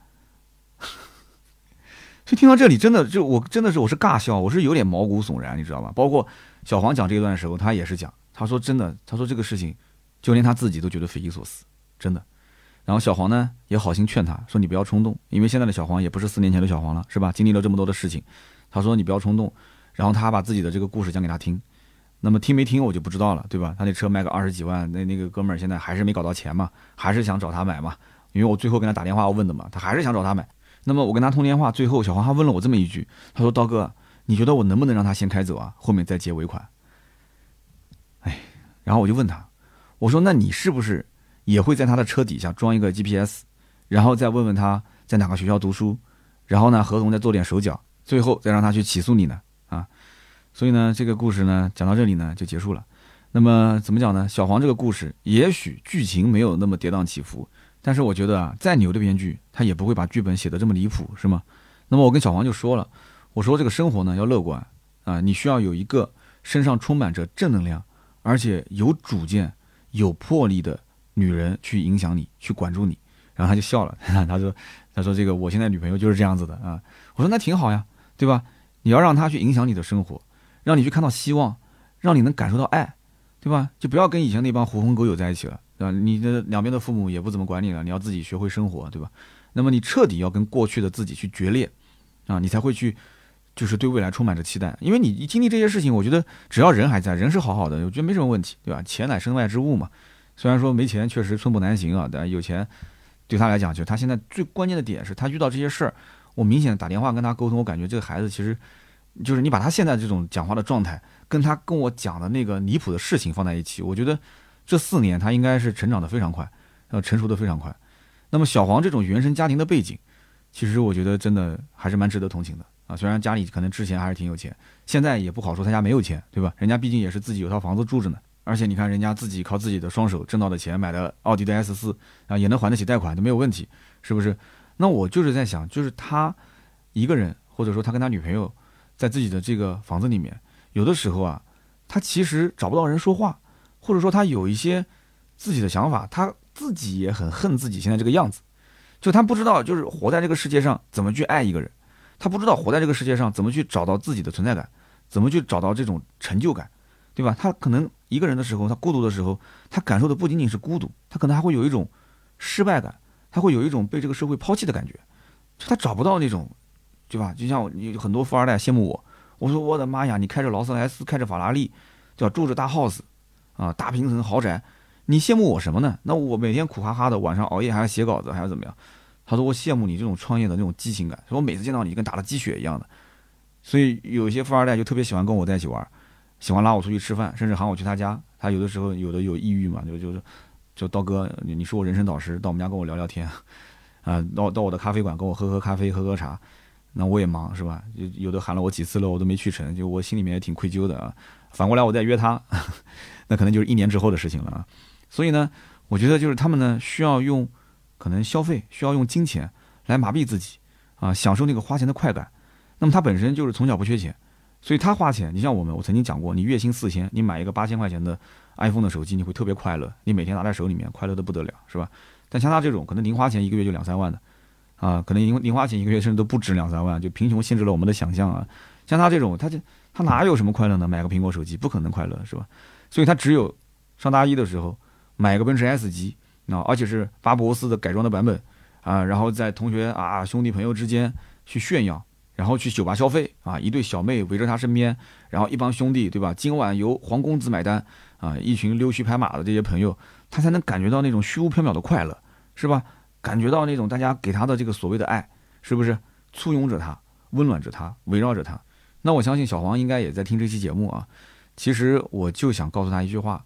就听到这里，真的就我真的是我是尬笑，我是有点毛骨悚然，你知道吧？包括小黄讲这一段的时候，他也是讲，他说真的，他说这个事情，就连他自己都觉得匪夷所思，真的。然后小黄呢也好心劝他说：“你不要冲动，因为现在的小黄也不是四年前的小黄了，是吧？经历了这么多的事情，他说你不要冲动。然后他把自己的这个故事讲给他听，那么听没听我就不知道了，对吧？他那车卖个二十几万，那那个哥们儿现在还是没搞到钱嘛，还是想找他买嘛？因为我最后跟他打电话问的嘛，他还是想找他买。那么我跟他通电话，最后小黄还问了我这么一句，他说：刀哥，你觉得我能不能让他先开走啊？后面再结尾款？哎，然后我就问他，我说那你是不是也会在他的车底下装一个 GPS？然后再问问他在哪个学校读书，然后呢，合同再做点手脚，最后再让他去起诉你呢啊！所以呢，这个故事呢讲到这里呢就结束了。那么怎么讲呢？小黄这个故事也许剧情没有那么跌宕起伏，但是我觉得啊，再牛的编剧他也不会把剧本写得这么离谱，是吗？那么我跟小黄就说了，我说这个生活呢要乐观啊，你需要有一个身上充满着正能量，而且有主见、有魄力的女人去影响你，去管住你。然后他就笑了，他说：“他说这个我现在女朋友就是这样子的啊。”我说：“那挺好呀，对吧？你要让她去影响你的生活，让你去看到希望，让你能感受到爱，对吧？就不要跟以前那帮狐朋狗友在一起了，对吧？你的两边的父母也不怎么管你了，你要自己学会生活，对吧？那么你彻底要跟过去的自己去决裂，啊，你才会去，就是对未来充满着期待。因为你一经历这些事情，我觉得只要人还在，人是好好的，我觉得没什么问题，对吧？钱乃身外之物嘛。虽然说没钱确实寸步难行啊，但有钱。”对他来讲，就他现在最关键的点是他遇到这些事儿，我明显打电话跟他沟通，我感觉这个孩子其实，就是你把他现在这种讲话的状态，跟他跟我讲的那个离谱的事情放在一起，我觉得这四年他应该是成长的非常快，呃，成熟的非常快。那么小黄这种原生家庭的背景，其实我觉得真的还是蛮值得同情的啊。虽然家里可能之前还是挺有钱，现在也不好说他家没有钱，对吧？人家毕竟也是自己有套房子住着呢。而且你看，人家自己靠自己的双手挣到的钱买的奥迪的 S 四啊，也能还得起贷款，都没有问题，是不是？那我就是在想，就是他一个人，或者说他跟他女朋友在自己的这个房子里面，有的时候啊，他其实找不到人说话，或者说他有一些自己的想法，他自己也很恨自己现在这个样子，就他不知道，就是活在这个世界上怎么去爱一个人，他不知道活在这个世界上怎么去找到自己的存在感，怎么去找到这种成就感。对吧？他可能一个人的时候，他孤独的时候，他感受的不仅仅是孤独，他可能还会有一种失败感，他会有一种被这个社会抛弃的感觉，就他找不到那种，对吧？就像有很多富二代羡慕我，我说我的妈呀，你开着劳斯莱斯，开着法拉利，对吧？住着大 house，啊，大平层豪宅，你羡慕我什么呢？那我每天苦哈哈的，晚上熬夜还要写稿子，还要怎么样？他说我羡慕你这种创业的那种激情感，说我每次见到你跟打了鸡血一样的，所以有一些富二代就特别喜欢跟我在一起玩。喜欢拉我出去吃饭，甚至喊我去他家。他有的时候有的有抑郁嘛，就就是，就刀哥，你是我人生导师，到我们家跟我聊聊天，啊，到到我的咖啡馆跟我喝喝咖啡，喝喝茶。那我也忙是吧？有有的喊了我几次了，我都没去成，就我心里面也挺愧疚的啊。反过来我再约他，那可能就是一年之后的事情了啊。所以呢，我觉得就是他们呢需要用可能消费，需要用金钱来麻痹自己啊，享受那个花钱的快感。那么他本身就是从小不缺钱，所以他花钱。你像我们，我曾经讲过，你月薪四千，你买一个八千块钱的 iPhone 的手机，你会特别快乐，你每天拿在手里面，快乐的不得了，是吧？但像他这种，可能零花钱一个月就两三万的，啊，可能零零花钱一个月甚至都不止两三万，就贫穷限制了我们的想象啊。像他这种，他就他哪有什么快乐呢？买个苹果手机不可能快乐，是吧？所以他只有上大一的时候买个奔驰 S 级，啊，而且是巴博斯的改装的版本，啊，然后在同学啊兄弟朋友之间去炫耀，然后去酒吧消费，啊，一对小妹围着他身边，然后一帮兄弟，对吧？今晚由黄公子买单，啊，一群溜须拍马的这些朋友。他才能感觉到那种虚无缥缈的快乐，是吧？感觉到那种大家给他的这个所谓的爱，是不是簇拥着他，温暖着他，围绕着他？那我相信小黄应该也在听这期节目啊。其实我就想告诉他一句话：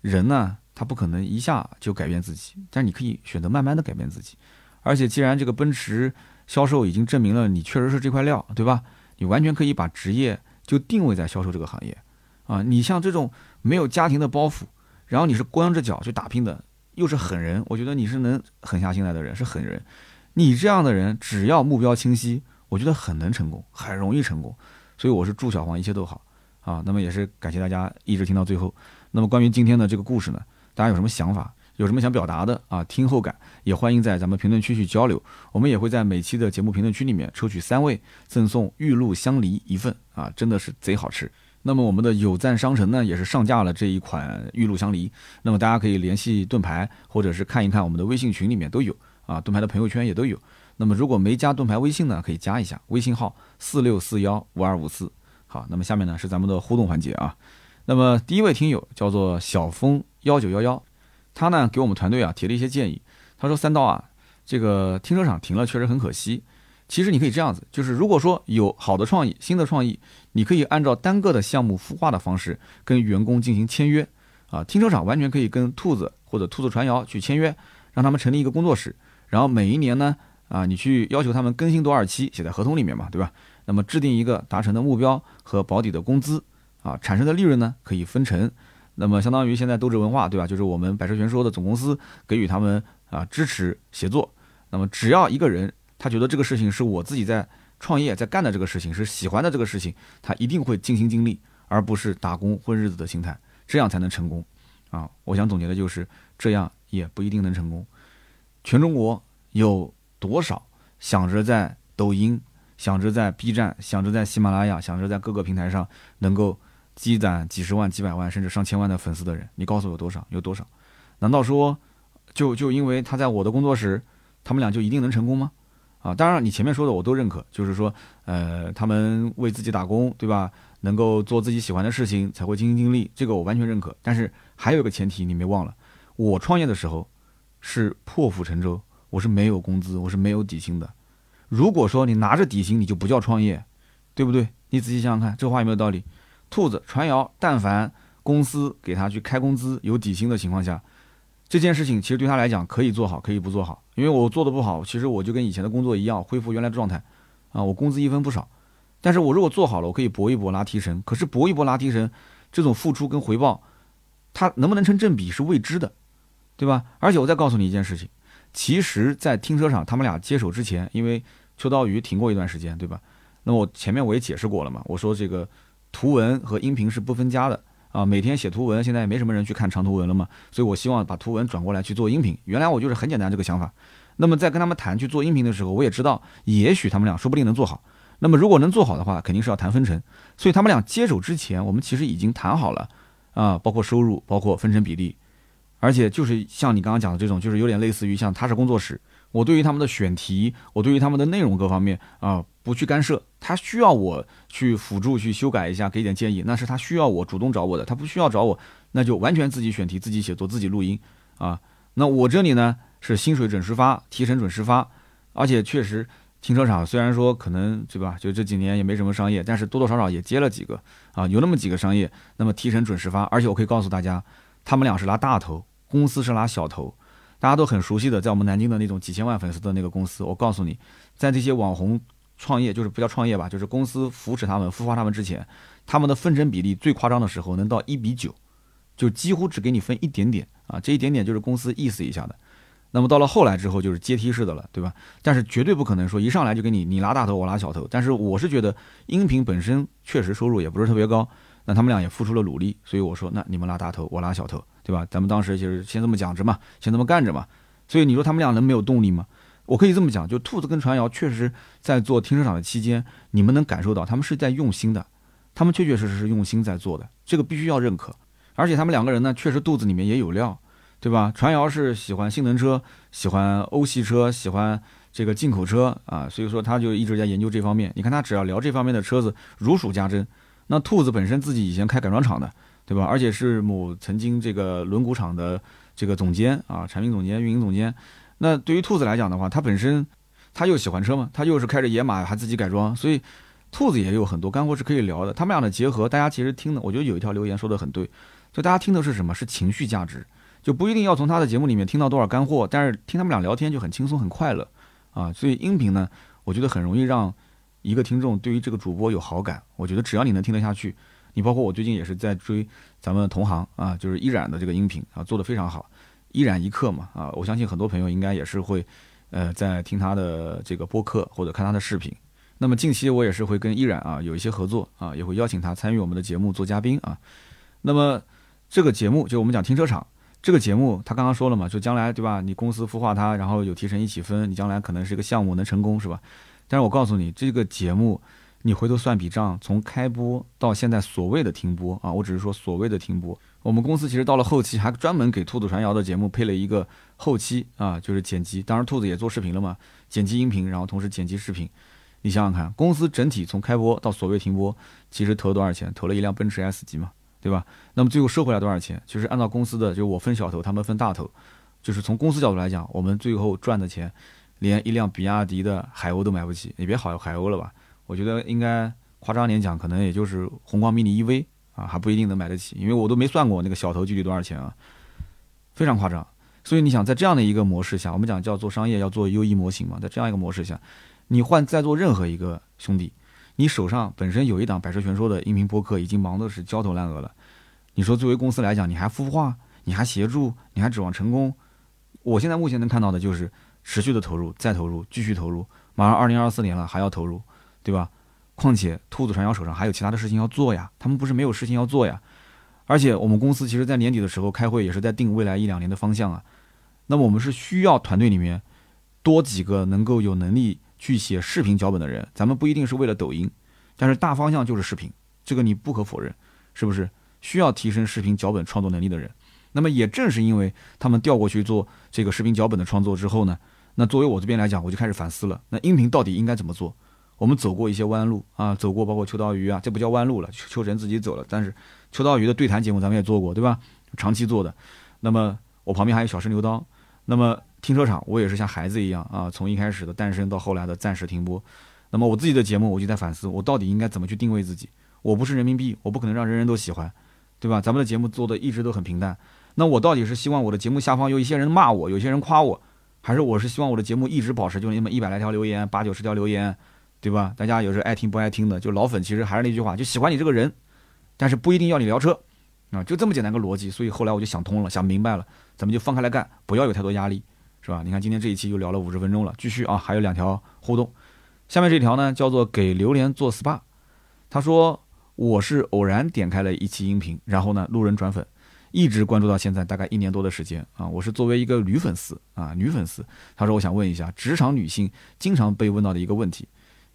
人呢，他不可能一下就改变自己，但你可以选择慢慢的改变自己。而且既然这个奔驰销售已经证明了你确实是这块料，对吧？你完全可以把职业就定位在销售这个行业啊。你像这种没有家庭的包袱。然后你是光着脚去打拼的，又是狠人，我觉得你是能狠下心来的人，是狠人。你这样的人，只要目标清晰，我觉得很能成功，很容易成功。所以我是祝小黄一切都好啊。那么也是感谢大家一直听到最后。那么关于今天的这个故事呢，大家有什么想法，有什么想表达的啊？听后感也欢迎在咱们评论区去交流。我们也会在每期的节目评论区里面抽取三位，赠送玉露香梨一份啊，真的是贼好吃。那么我们的有赞商城呢，也是上架了这一款玉露香梨。那么大家可以联系盾牌，或者是看一看我们的微信群里面都有啊，盾牌的朋友圈也都有。那么如果没加盾牌微信呢，可以加一下微信号四六四幺五二五四。好，那么下面呢是咱们的互动环节啊。那么第一位听友叫做小峰幺九幺幺，他呢给我们团队啊提了一些建议。他说三刀啊，这个停车场停了确实很可惜。其实你可以这样子，就是如果说有好的创意、新的创意，你可以按照单个的项目孵化的方式跟员工进行签约，啊，停车场完全可以跟兔子或者兔子传谣去签约，让他们成立一个工作室，然后每一年呢，啊，你去要求他们更新多少期，写在合同里面嘛，对吧？那么制定一个达成的目标和保底的工资，啊，产生的利润呢可以分成，那么相当于现在斗志文化，对吧？就是我们百车全说的总公司给予他们啊支持协作，那么只要一个人。他觉得这个事情是我自己在创业在干的这个事情是喜欢的这个事情，他一定会尽心尽力，而不是打工混日子的心态，这样才能成功。啊，我想总结的就是这样也不一定能成功。全中国有多少想着在抖音、想着在 B 站、想着在喜马拉雅、想着在各个平台上能够积攒几十万、几百万甚至上千万的粉丝的人？你告诉我有多少？有多少？难道说就就因为他在我的工作室，他们俩就一定能成功吗？啊，当然，你前面说的我都认可，就是说，呃，他们为自己打工，对吧？能够做自己喜欢的事情，才会尽心尽力，这个我完全认可。但是还有一个前提，你没忘了，我创业的时候是破釜沉舟，我是没有工资，我是没有底薪的。如果说你拿着底薪，你就不叫创业，对不对？你仔细想想看，这话有没有道理？兔子传谣，但凡公司给他去开工资有底薪的情况下。这件事情其实对他来讲可以做好，可以不做好，因为我做的不好，其实我就跟以前的工作一样，恢复原来的状态，啊，我工资一分不少。但是我如果做好了，我可以搏一搏拉提成。可是搏一搏拉提成，这种付出跟回报，它能不能成正比是未知的，对吧？而且我再告诉你一件事情，其实，在停车场他们俩接手之前，因为秋刀鱼停过一段时间，对吧？那我前面我也解释过了嘛，我说这个图文和音频是不分家的。啊，每天写图文，现在也没什么人去看长图文了嘛，所以我希望把图文转过来去做音频。原来我就是很简单这个想法。那么在跟他们谈去做音频的时候，我也知道，也许他们俩说不定能做好。那么如果能做好的话，肯定是要谈分成。所以他们俩接手之前，我们其实已经谈好了啊，包括收入，包括分成比例，而且就是像你刚刚讲的这种，就是有点类似于像他是工作室。我对于他们的选题，我对于他们的内容各方面啊，不去干涉。他需要我去辅助去修改一下，给点建议，那是他需要我主动找我的。他不需要找我，那就完全自己选题、自己写作、自己录音啊。那我这里呢是薪水准时发，提成准时发，而且确实停车场虽然说可能对吧，就这几年也没什么商业，但是多多少少也接了几个啊，有那么几个商业，那么提成准时发，而且我可以告诉大家，他们俩是拉大头，公司是拉小头。大家都很熟悉的，在我们南京的那种几千万粉丝的那个公司，我告诉你，在这些网红创业，就是不叫创业吧，就是公司扶持他们、孵化他们之前，他们的分成比例最夸张的时候能到一比九，就几乎只给你分一点点啊，这一点点就是公司意思一下的。那么到了后来之后就是阶梯式的了，对吧？但是绝对不可能说一上来就给你你拉大头我拉小头。但是我是觉得音频本身确实收入也不是特别高，那他们俩也付出了努力，所以我说那你们拉大头我拉小头，对吧？咱们当时就是先这么讲着嘛，先这么干着嘛。所以你说他们俩能没有动力吗？我可以这么讲，就兔子跟传谣确实在做停车场的期间，你们能感受到他们是在用心的，他们确确实实是用心在做的，这个必须要认可。而且他们两个人呢，确实肚子里面也有料。对吧？传谣是喜欢性能车，喜欢欧系车，喜欢这个进口车啊，所以说他就一直在研究这方面。你看他只要聊这方面的车子，如数家珍。那兔子本身自己以前开改装厂的，对吧？而且是某曾经这个轮毂厂的这个总监啊，产品总监、运营总监。那对于兔子来讲的话，他本身他又喜欢车嘛，他又是开着野马还自己改装，所以兔子也有很多干货是可以聊的。他们俩的结合，大家其实听的，我觉得有一条留言说的很对，就大家听的是什么？是情绪价值。就不一定要从他的节目里面听到多少干货，但是听他们俩聊天就很轻松很快乐，啊，所以音频呢，我觉得很容易让一个听众对于这个主播有好感。我觉得只要你能听得下去，你包括我最近也是在追咱们同行啊，就是依然的这个音频啊，做得非常好，依然一刻嘛啊，我相信很多朋友应该也是会，呃，在听他的这个播客或者看他的视频。那么近期我也是会跟依然啊有一些合作啊，也会邀请他参与我们的节目做嘉宾啊。那么这个节目就我们讲停车场。这个节目他刚刚说了嘛，就将来对吧？你公司孵化它，然后有提成一起分，你将来可能是一个项目能成功是吧？但是我告诉你，这个节目你回头算笔账，从开播到现在所谓的停播啊，我只是说所谓的停播。我们公司其实到了后期还专门给兔子传谣的节目配了一个后期啊，就是剪辑。当然兔子也做视频了嘛，剪辑音频，然后同时剪辑视频。你想想看，公司整体从开播到所谓停播，其实投了多少钱？投了一辆奔驰 S 级嘛。对吧？那么最后收回来多少钱？就是按照公司的，就是我分小头，他们分大头，就是从公司角度来讲，我们最后赚的钱，连一辆比亚迪的海鸥都买不起。你别好海鸥了吧？我觉得应该夸张点讲，可能也就是宏光 mini EV 啊，还不一定能买得起，因为我都没算过那个小头具体多少钱啊，非常夸张。所以你想在这样的一个模式下，我们讲叫做商业要做优异模型嘛，在这样一个模式下，你换在座任何一个兄弟。你手上本身有一档《百车全说》的音频播客，已经忙的是焦头烂额了。你说作为公司来讲，你还孵化，你还协助，你还指望成功？我现在目前能看到的就是持续的投入，再投入，继续投入。马上二零二四年了，还要投入，对吧？况且兔子传谣手上还有其他的事情要做呀，他们不是没有事情要做呀。而且我们公司其实在年底的时候开会，也是在定未来一两年的方向啊。那么我们是需要团队里面多几个能够有能力。去写视频脚本的人，咱们不一定是为了抖音，但是大方向就是视频，这个你不可否认，是不是？需要提升视频脚本创作能力的人，那么也正是因为他们调过去做这个视频脚本的创作之后呢，那作为我这边来讲，我就开始反思了，那音频到底应该怎么做？我们走过一些弯路啊，走过包括秋刀鱼啊，这不叫弯路了，秋秋神自己走了，但是秋刀鱼的对谈节目咱们也做过，对吧？长期做的，那么我旁边还有小试牛刀，那么。停车场，我也是像孩子一样啊，从一开始的诞生到后来的暂时停播。那么我自己的节目，我就在反思，我到底应该怎么去定位自己？我不是人民币，我不可能让人人都喜欢，对吧？咱们的节目做的一直都很平淡。那我到底是希望我的节目下方有一些人骂我，有些人夸我，还是我是希望我的节目一直保持就那么一百来条留言，八九十条留言，对吧？大家有时候爱听不爱听的，就老粉其实还是那句话，就喜欢你这个人，但是不一定要你聊车啊，就这么简单个逻辑。所以后来我就想通了，想明白了，咱们就放开来干，不要有太多压力。是吧？你看今天这一期又聊了五十分钟了，继续啊，还有两条互动。下面这条呢叫做给榴莲做 SPA。他说我是偶然点开了一期音频，然后呢路人转粉，一直关注到现在，大概一年多的时间啊。我是作为一个女粉丝啊，女粉丝。他说我想问一下，职场女性经常被问到的一个问题，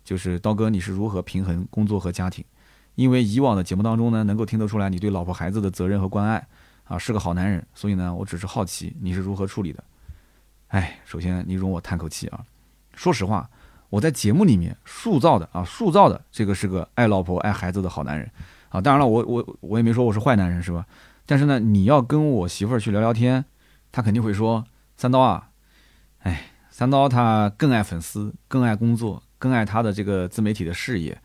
就是刀哥你是如何平衡工作和家庭？因为以往的节目当中呢，能够听得出来你对老婆孩子的责任和关爱啊，是个好男人。所以呢，我只是好奇你是如何处理的。哎，首先你容我叹口气啊！说实话，我在节目里面塑造的啊，塑造的这个是个爱老婆爱孩子的好男人啊。当然了，我我我也没说我是坏男人是吧？但是呢，你要跟我媳妇儿去聊聊天，她肯定会说三刀啊，哎，三刀他更爱粉丝，更爱工作，更爱他的这个自媒体的事业。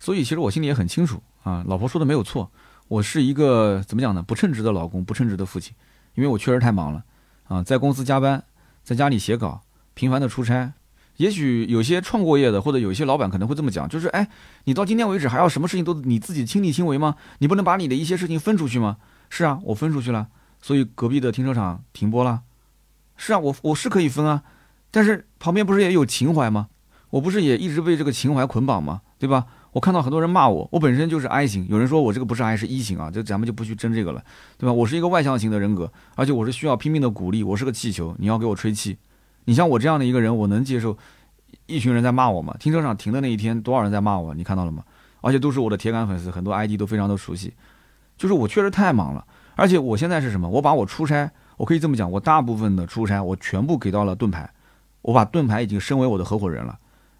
所以其实我心里也很清楚啊，老婆说的没有错，我是一个怎么讲呢？不称职的老公，不称职的父亲，因为我确实太忙了啊，在公司加班。在家里写稿，频繁的出差，也许有些创过业的，或者有一些老板可能会这么讲，就是，哎，你到今天为止还要什么事情都你自己亲力亲为吗？你不能把你的一些事情分出去吗？是啊，我分出去了，所以隔壁的停车场停播了。是啊，我我是可以分啊，但是旁边不是也有情怀吗？我不是也一直被这个情怀捆绑吗？对吧？我看到很多人骂我，我本身就是 I 型，有人说我这个不是 I 是 E 型啊，这咱们就不去争这个了，对吧？我是一个外向型的人格，而且我是需要拼命的鼓励，我是个气球，你要给我吹气。你像我这样的一个人，我能接受一群人在骂我吗？停车场停的那一天，多少人在骂我？你看到了吗？而且都是我的铁杆粉丝，很多 ID 都非常的熟悉。就是我确实太忙了，而且我现在是什么？我把我出差，我可以这么讲，我大部分的出差我全部给到了盾牌，我把盾牌已经升为我的合伙人了。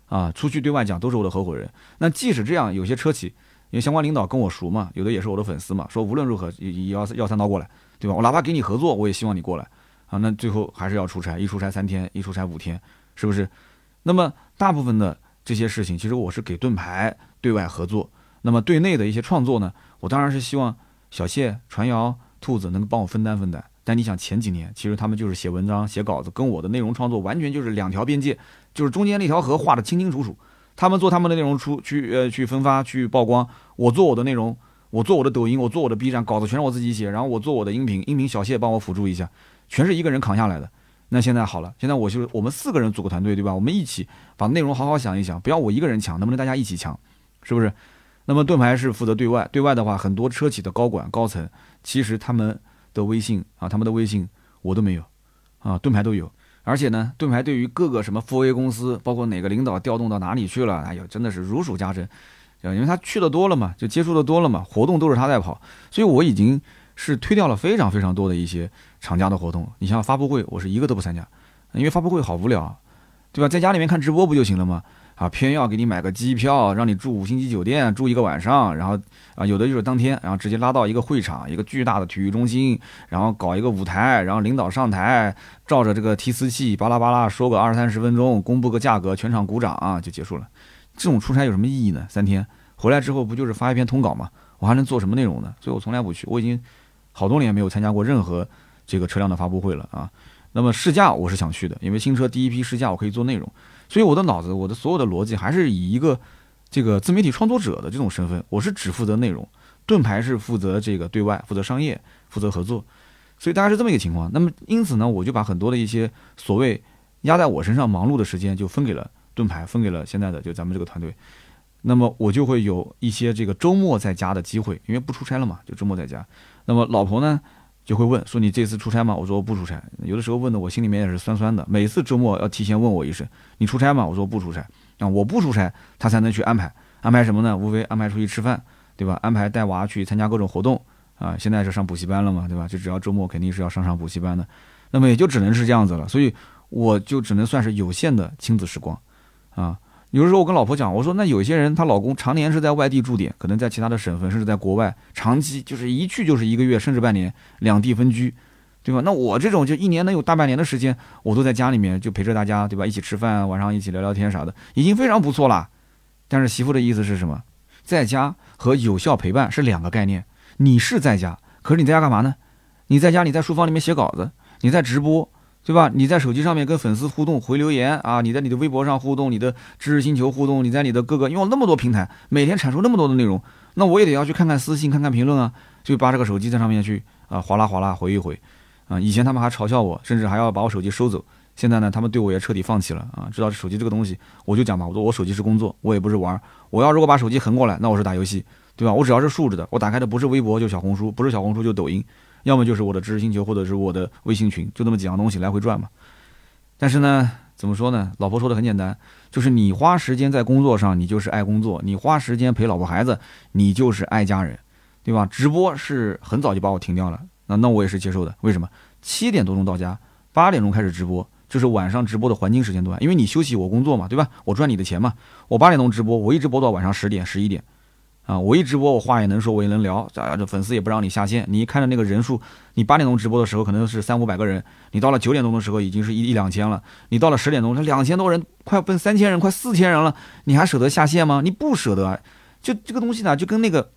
啊，出去对外讲都是我的合伙人。那即使这样，有些车企，因为相关领导跟我熟嘛，有的也是我的粉丝嘛，说无论如何也要要三刀过来，对吧？我哪怕给你合作，我也希望你过来啊。那最后还是要出差，一出差三天，一出差五天，是不是？那么大部分的这些事情，其实我是给盾牌对外合作。那么对内的一些创作呢，我当然是希望小谢、传谣、兔子能帮我分担分担。但你想前几年，其实他们就是写文章、写稿子，跟我的内容创作完全就是两条边界，就是中间那条河画的清清楚楚。他们做他们的内容出去呃去分发去曝光，我做我的内容，我做我的抖音，我做我的 B 站，稿子全是我自己写，然后我做我的音频，音频小谢帮我辅助一下，全是一个人扛下来的。那现在好了，现在我就我们四个人组个团队，对吧？我们一起把内容好好想一想，不要我一个人抢，能不能大家一起抢？是不是？那么盾牌是负责对外，对外的话，很多车企的高管高层，其实他们。的微信啊，他们的微信我都没有，啊，盾牌都有，而且呢，盾牌对于各个什么 4A 公司，包括哪个领导调动到哪里去了，哎呦，真的是如数家珍，因为他去的多了嘛，就接触的多了嘛，活动都是他在跑，所以我已经是推掉了非常非常多的一些厂家的活动。你像发布会，我是一个都不参加，因为发布会好无聊，对吧？在家里面看直播不就行了吗？啊，偏要给你买个机票，让你住五星级酒店住一个晚上，然后啊，有的就是当天，然后直接拉到一个会场，一个巨大的体育中心，然后搞一个舞台，然后领导上台，照着这个提词器巴拉巴拉说个二三十分钟，公布个价格，全场鼓掌啊，就结束了。这种出差有什么意义呢？三天回来之后不就是发一篇通稿吗？我还能做什么内容呢？所以我从来不去。我已经好多年没有参加过任何这个车辆的发布会了啊。那么试驾我是想去的，因为新车第一批试驾我可以做内容。所以我的脑子，我的所有的逻辑还是以一个这个自媒体创作者的这种身份，我是只负责内容，盾牌是负责这个对外，负责商业，负责合作，所以大概是这么一个情况。那么因此呢，我就把很多的一些所谓压在我身上忙碌的时间，就分给了盾牌，分给了现在的就咱们这个团队。那么我就会有一些这个周末在家的机会，因为不出差了嘛，就周末在家。那么老婆呢？就会问说你这次出差吗？我说我不出差。有的时候问的我心里面也是酸酸的。每次周末要提前问我一声，你出差吗？我说不出差。啊，我不出差，他才能去安排。安排什么呢？无非安排出去吃饭，对吧？安排带娃去参加各种活动。啊，现在是上补习班了嘛，对吧？就只要周末肯定是要上上补习班的。那么也就只能是这样子了。所以我就只能算是有限的亲子时光，啊。有时候我跟老婆讲，我说那有些人她老公常年是在外地驻点，可能在其他的省份，甚至在国外长期就是一去就是一个月，甚至半年，两地分居，对吧？那我这种就一年能有大半年的时间，我都在家里面就陪着大家，对吧？一起吃饭，晚上一起聊聊天啥的，已经非常不错了。但是媳妇的意思是什么？在家和有效陪伴是两个概念。你是在家，可是你在家干嘛呢？你在家你在书房里面写稿子，你在直播。对吧？你在手机上面跟粉丝互动、回留言啊，你在你的微博上互动，你的知识星球互动，你在你的各个用那么多平台，每天产出那么多的内容，那我也得要去看看私信、看看评论啊，就把这个手机在上面去啊哗啦哗啦回一回啊。以前他们还嘲笑我，甚至还要把我手机收走。现在呢，他们对我也彻底放弃了啊，知道手机这个东西，我就讲吧，我说我手机是工作，我也不是玩。我要如果把手机横过来，那我是打游戏，对吧？我只要是竖着的，我打开的不是微博就小红书，不是小红书就抖音。要么就是我的知识星球，或者是我的微信群，就那么几样东西来回转嘛。但是呢，怎么说呢？老婆说的很简单，就是你花时间在工作上，你就是爱工作；你花时间陪老婆孩子，你就是爱家人，对吧？直播是很早就把我停掉了，那那我也是接受的。为什么？七点多钟到家，八点钟开始直播，就是晚上直播的黄金时间段，因为你休息我工作嘛，对吧？我赚你的钱嘛。我八点钟直播，我一直播到晚上十点、十一点。啊，我一直播，我话也能说，我也能聊，啊，这粉丝也不让你下线。你一看着那个人数，你八点钟直播的时候可能是三五百个人，你到了九点钟的时候已经是一一两千了，你到了十点钟，这两千多人，快奔三千人，快四千人了，你还舍得下线吗？你不舍得，就这个东西呢，就跟那个，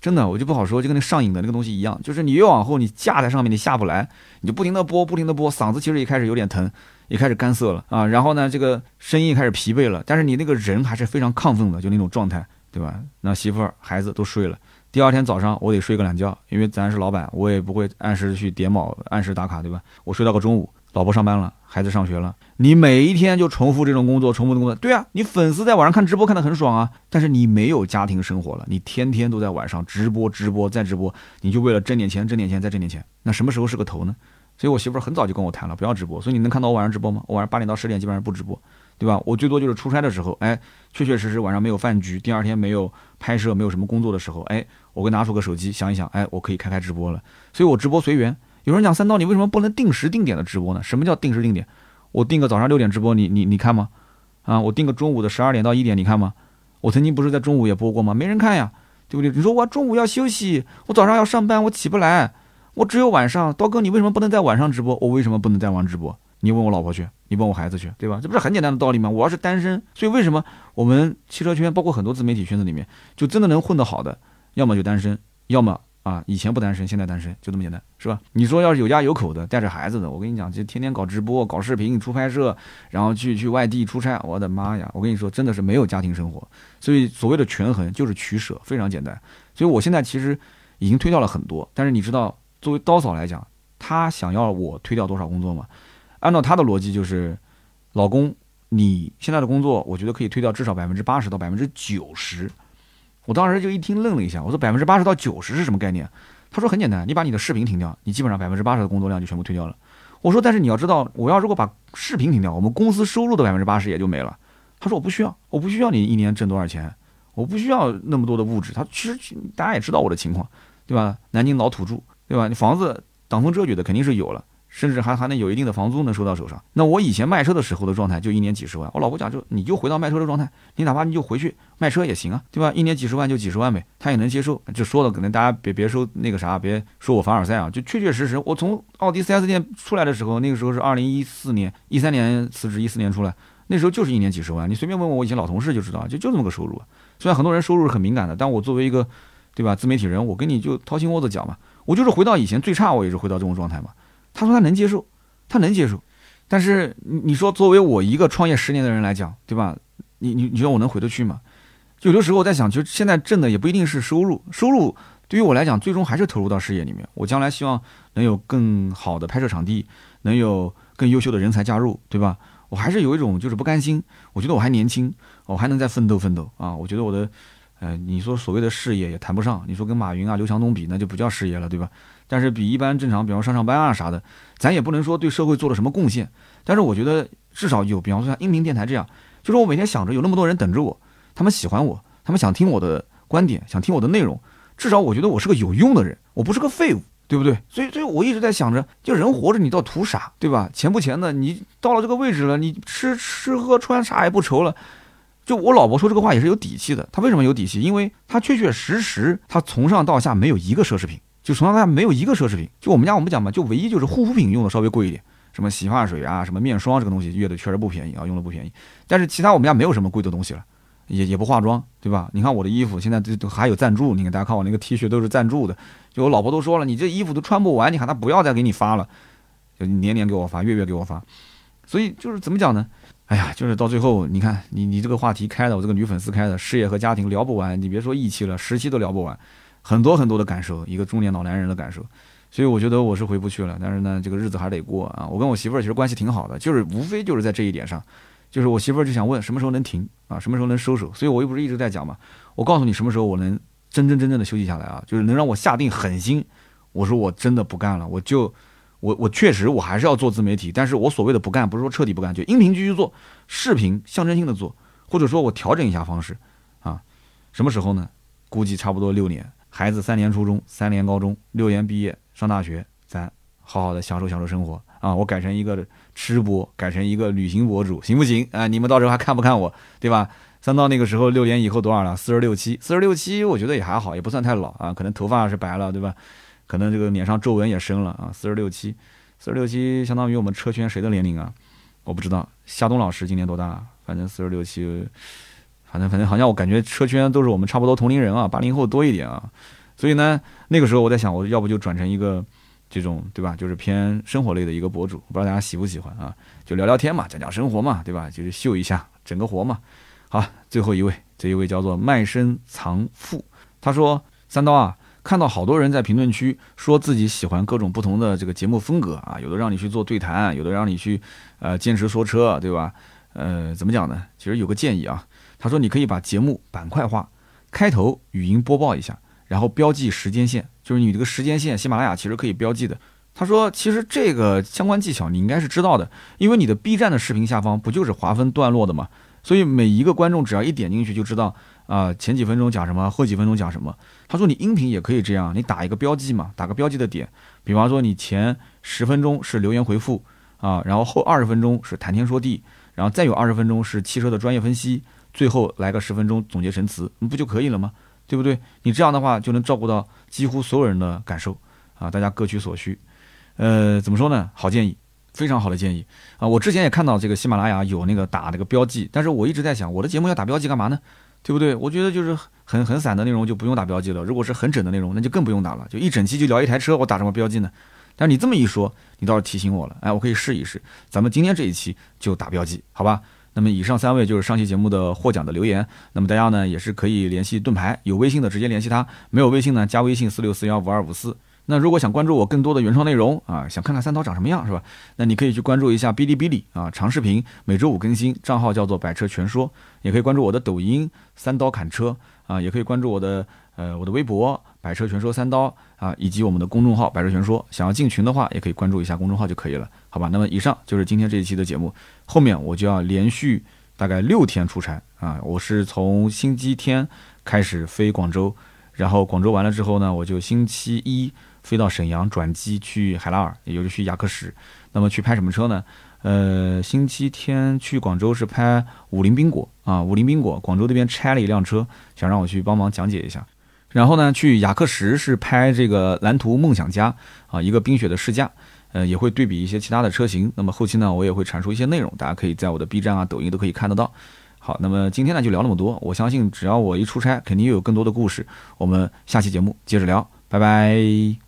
真的我就不好说，就跟那上瘾的那个东西一样，就是你越往后，你架在上面，你下不来，你就不停的播，不停的播，嗓子其实也开始有点疼，也开始干涩了啊，然后呢，这个声音开始疲惫了，但是你那个人还是非常亢奋的，就那种状态。对吧？那媳妇儿、孩子都睡了，第二天早上我得睡个懒觉，因为咱是老板，我也不会按时去点卯、按时打卡，对吧？我睡到个中午，老婆上班了，孩子上学了，你每一天就重复这种工作，重复的工作，对啊，你粉丝在晚上看直播看得很爽啊，但是你没有家庭生活了，你天天都在晚上直播、直播再直播，你就为了挣点钱、挣点钱再挣点钱，那什么时候是个头呢？所以我媳妇儿很早就跟我谈了，不要直播。所以你能看到我晚上直播吗？我晚上八点到十点基本上不直播。对吧？我最多就是出差的时候，哎，确确实实晚上没有饭局，第二天没有拍摄，没有什么工作的时候，哎，我会拿出个手机想一想，哎，我可以开开直播了。所以我直播随缘。有人讲三刀，你为什么不能定时定点的直播呢？什么叫定时定点？我定个早上六点直播，你你你看吗？啊，我定个中午的十二点到一点，你看吗？我曾经不是在中午也播过吗？没人看呀，对不对？你说我中午要休息，我早上要上班，我起不来，我只有晚上。刀哥，你为什么不能在晚上直播？我为什么不能在晚上直播？你问我老婆去，你问我孩子去，对吧？这不是很简单的道理吗？我要是单身，所以为什么我们汽车圈，包括很多自媒体圈子里面，就真的能混得好的，要么就单身，要么啊以前不单身，现在单身，就这么简单，是吧？你说要是有家有口的，带着孩子的，我跟你讲，就天天搞直播、搞视频、出拍摄，然后去去外地出差，我的妈呀！我跟你说，真的是没有家庭生活。所以所谓的权衡就是取舍，非常简单。所以我现在其实已经推掉了很多，但是你知道，作为刀嫂来讲，她想要我推掉多少工作吗？按照他的逻辑，就是老公，你现在的工作，我觉得可以推掉至少百分之八十到百分之九十。我当时就一听愣了一下，我说百分之八十到九十是什么概念？他说很简单，你把你的视频停掉，你基本上百分之八十的工作量就全部推掉了。我说但是你要知道，我要如果把视频停掉，我们公司收入的百分之八十也就没了。他说我不需要，我不需要你一年挣多少钱，我不需要那么多的物质。他其实大家也知道我的情况，对吧？南京老土著，对吧？你房子挡风遮雨的肯定是有了。甚至还还能有一定的房租能收到手上。那我以前卖车的时候的状态就一年几十万。我老婆讲就你就回到卖车的状态，你哪怕你就回去卖车也行啊，对吧？一年几十万就几十万呗，他也能接受。就说的可能大家别别说那个啥，别说我凡尔赛啊，就确确实实，我从奥迪 4S 店出来的时候，那个时候是二零一四年，一三年辞职，一四年出来，那时候就是一年几十万。你随便问问我以前老同事就知道，就就这么个收入。虽然很多人收入是很敏感的，但我作为一个，对吧，自媒体人，我跟你就掏心窝子讲嘛，我就是回到以前最差，我也是回到这种状态嘛。他说他能接受。他能接受，但是你说作为我一个创业十年的人来讲，对吧？你你你觉得我能回得去吗？就有的时候我在想，其实现在挣的也不一定是收入，收入对于我来讲，最终还是投入到事业里面。我将来希望能有更好的拍摄场地，能有更优秀的人才加入，对吧？我还是有一种就是不甘心，我觉得我还年轻，我还能再奋斗奋斗啊！我觉得我的，呃，你说所谓的事业也谈不上，你说跟马云啊、刘强东比，那就不叫事业了，对吧？但是比一般正常，比方上上班啊啥的，咱也不能说对社会做了什么贡献。但是我觉得至少有，比方说像音频电台这样，就是我每天想着有那么多人等着我，他们喜欢我，他们想听我的观点，想听我的内容。至少我觉得我是个有用的人，我不是个废物，对不对？所以，所以我一直在想着，就人活着你到图啥，对吧？钱不钱的，你到了这个位置了，你吃吃喝穿啥也不愁了。就我老婆说这个话也是有底气的。她为什么有底气？因为她确确实实，她从上到下没有一个奢侈品。就从小到大没有一个奢侈品，就我们家我们讲嘛，就唯一就是护肤品用的稍微贵一点，什么洗发水啊，什么面霜这个东西，用的确实不便宜啊，用的不便宜。但是其他我们家没有什么贵的东西了，也也不化妆，对吧？你看我的衣服现在都都还有赞助，你看大家看我那个 T 恤都是赞助的，就我老婆都说了，你这衣服都穿不完，你喊她不要再给你发了，就年年给我发，月月给我发。所以就是怎么讲呢？哎呀，就是到最后，你看你你这个话题开的，我这个女粉丝开的，事业和家庭聊不完，你别说一期了，十期都聊不完。很多很多的感受，一个中年老男人的感受，所以我觉得我是回不去了。但是呢，这个日子还得过啊。我跟我媳妇儿其实关系挺好的，就是无非就是在这一点上，就是我媳妇儿就想问什么时候能停啊，什么时候能收手。所以我又不是一直在讲嘛，我告诉你什么时候我能真真正正的休息下来啊，就是能让我下定狠心，我说我真的不干了，我就我我确实我还是要做自媒体，但是我所谓的不干不是说彻底不干，就音频继续做，视频象征性的做，或者说我调整一下方式啊。什么时候呢？估计差不多六年。孩子三年初中，三年高中，六年毕业上大学，咱好好的享受享受生活啊！我改成一个吃播，改成一个旅行博主，行不行啊？你们到时候还看不看我，对吧？三到那个时候，六年以后多少了？四十六七，四十六七，我觉得也还好，也不算太老啊。可能头发是白了，对吧？可能这个脸上皱纹也深了啊。四十六七，四十六七，相当于我们车圈谁的年龄啊？我不知道，夏冬老师今年多大？反正四十六七。反正反正好像我感觉车圈都是我们差不多同龄人啊，八零后多一点啊，所以呢，那个时候我在想，我要不就转成一个这种对吧，就是偏生活类的一个博主，不知道大家喜不喜欢啊？就聊聊天嘛，讲讲生活嘛，对吧？就是秀一下，整个活嘛。好，最后一位，这一位叫做卖身藏富，他说三刀啊，看到好多人在评论区说自己喜欢各种不同的这个节目风格啊，有的让你去做对谈，有的让你去呃坚持说车，对吧？呃，怎么讲呢？其实有个建议啊，他说你可以把节目板块化，开头语音播报一下，然后标记时间线，就是你这个时间线，喜马拉雅其实可以标记的。他说，其实这个相关技巧你应该是知道的，因为你的 B 站的视频下方不就是划分段落的吗？所以每一个观众只要一点进去就知道啊，前几分钟讲什么，后几分钟讲什么。他说你音频也可以这样，你打一个标记嘛，打个标记的点，比方说你前十分钟是留言回复啊，然后后二十分钟是谈天说地。然后再有二十分钟是汽车的专业分析，最后来个十分钟总结陈词，不就可以了吗？对不对？你这样的话就能照顾到几乎所有人的感受啊，大家各取所需。呃，怎么说呢？好建议，非常好的建议啊！我之前也看到这个喜马拉雅有那个打那个标记，但是我一直在想，我的节目要打标记干嘛呢？对不对？我觉得就是很很散的内容就不用打标记了，如果是很整的内容，那就更不用打了，就一整期就聊一台车，我打什么标记呢？但是你这么一说，你倒是提醒我了，哎，我可以试一试。咱们今天这一期就打标记，好吧？那么以上三位就是上期节目的获奖的留言。那么大家呢也是可以联系盾牌，有微信的直接联系他，没有微信呢加微信四六四幺五二五四。那如果想关注我更多的原创内容啊，想看看三刀长什么样是吧？那你可以去关注一下哔哩哔哩啊，长视频，每周五更新，账号叫做百车全说。也可以关注我的抖音三刀砍车啊，也可以关注我的呃我的微博。百车全说三刀啊，以及我们的公众号百车全说，想要进群的话，也可以关注一下公众号就可以了，好吧？那么以上就是今天这一期的节目，后面我就要连续大概六天出差啊，我是从星期天开始飞广州，然后广州完了之后呢，我就星期一飞到沈阳转机去海拉尔，也就是去雅克什。那么去拍什么车呢？呃，星期天去广州是拍五菱缤果啊，五菱缤果，广州那边拆了一辆车，想让我去帮忙讲解一下。然后呢，去雅克什是拍这个蓝图梦想家啊，一个冰雪的试驾，呃，也会对比一些其他的车型。那么后期呢，我也会阐述一些内容，大家可以在我的 B 站啊、抖音都可以看得到。好，那么今天呢就聊那么多，我相信只要我一出差，肯定又有更多的故事。我们下期节目接着聊，拜拜。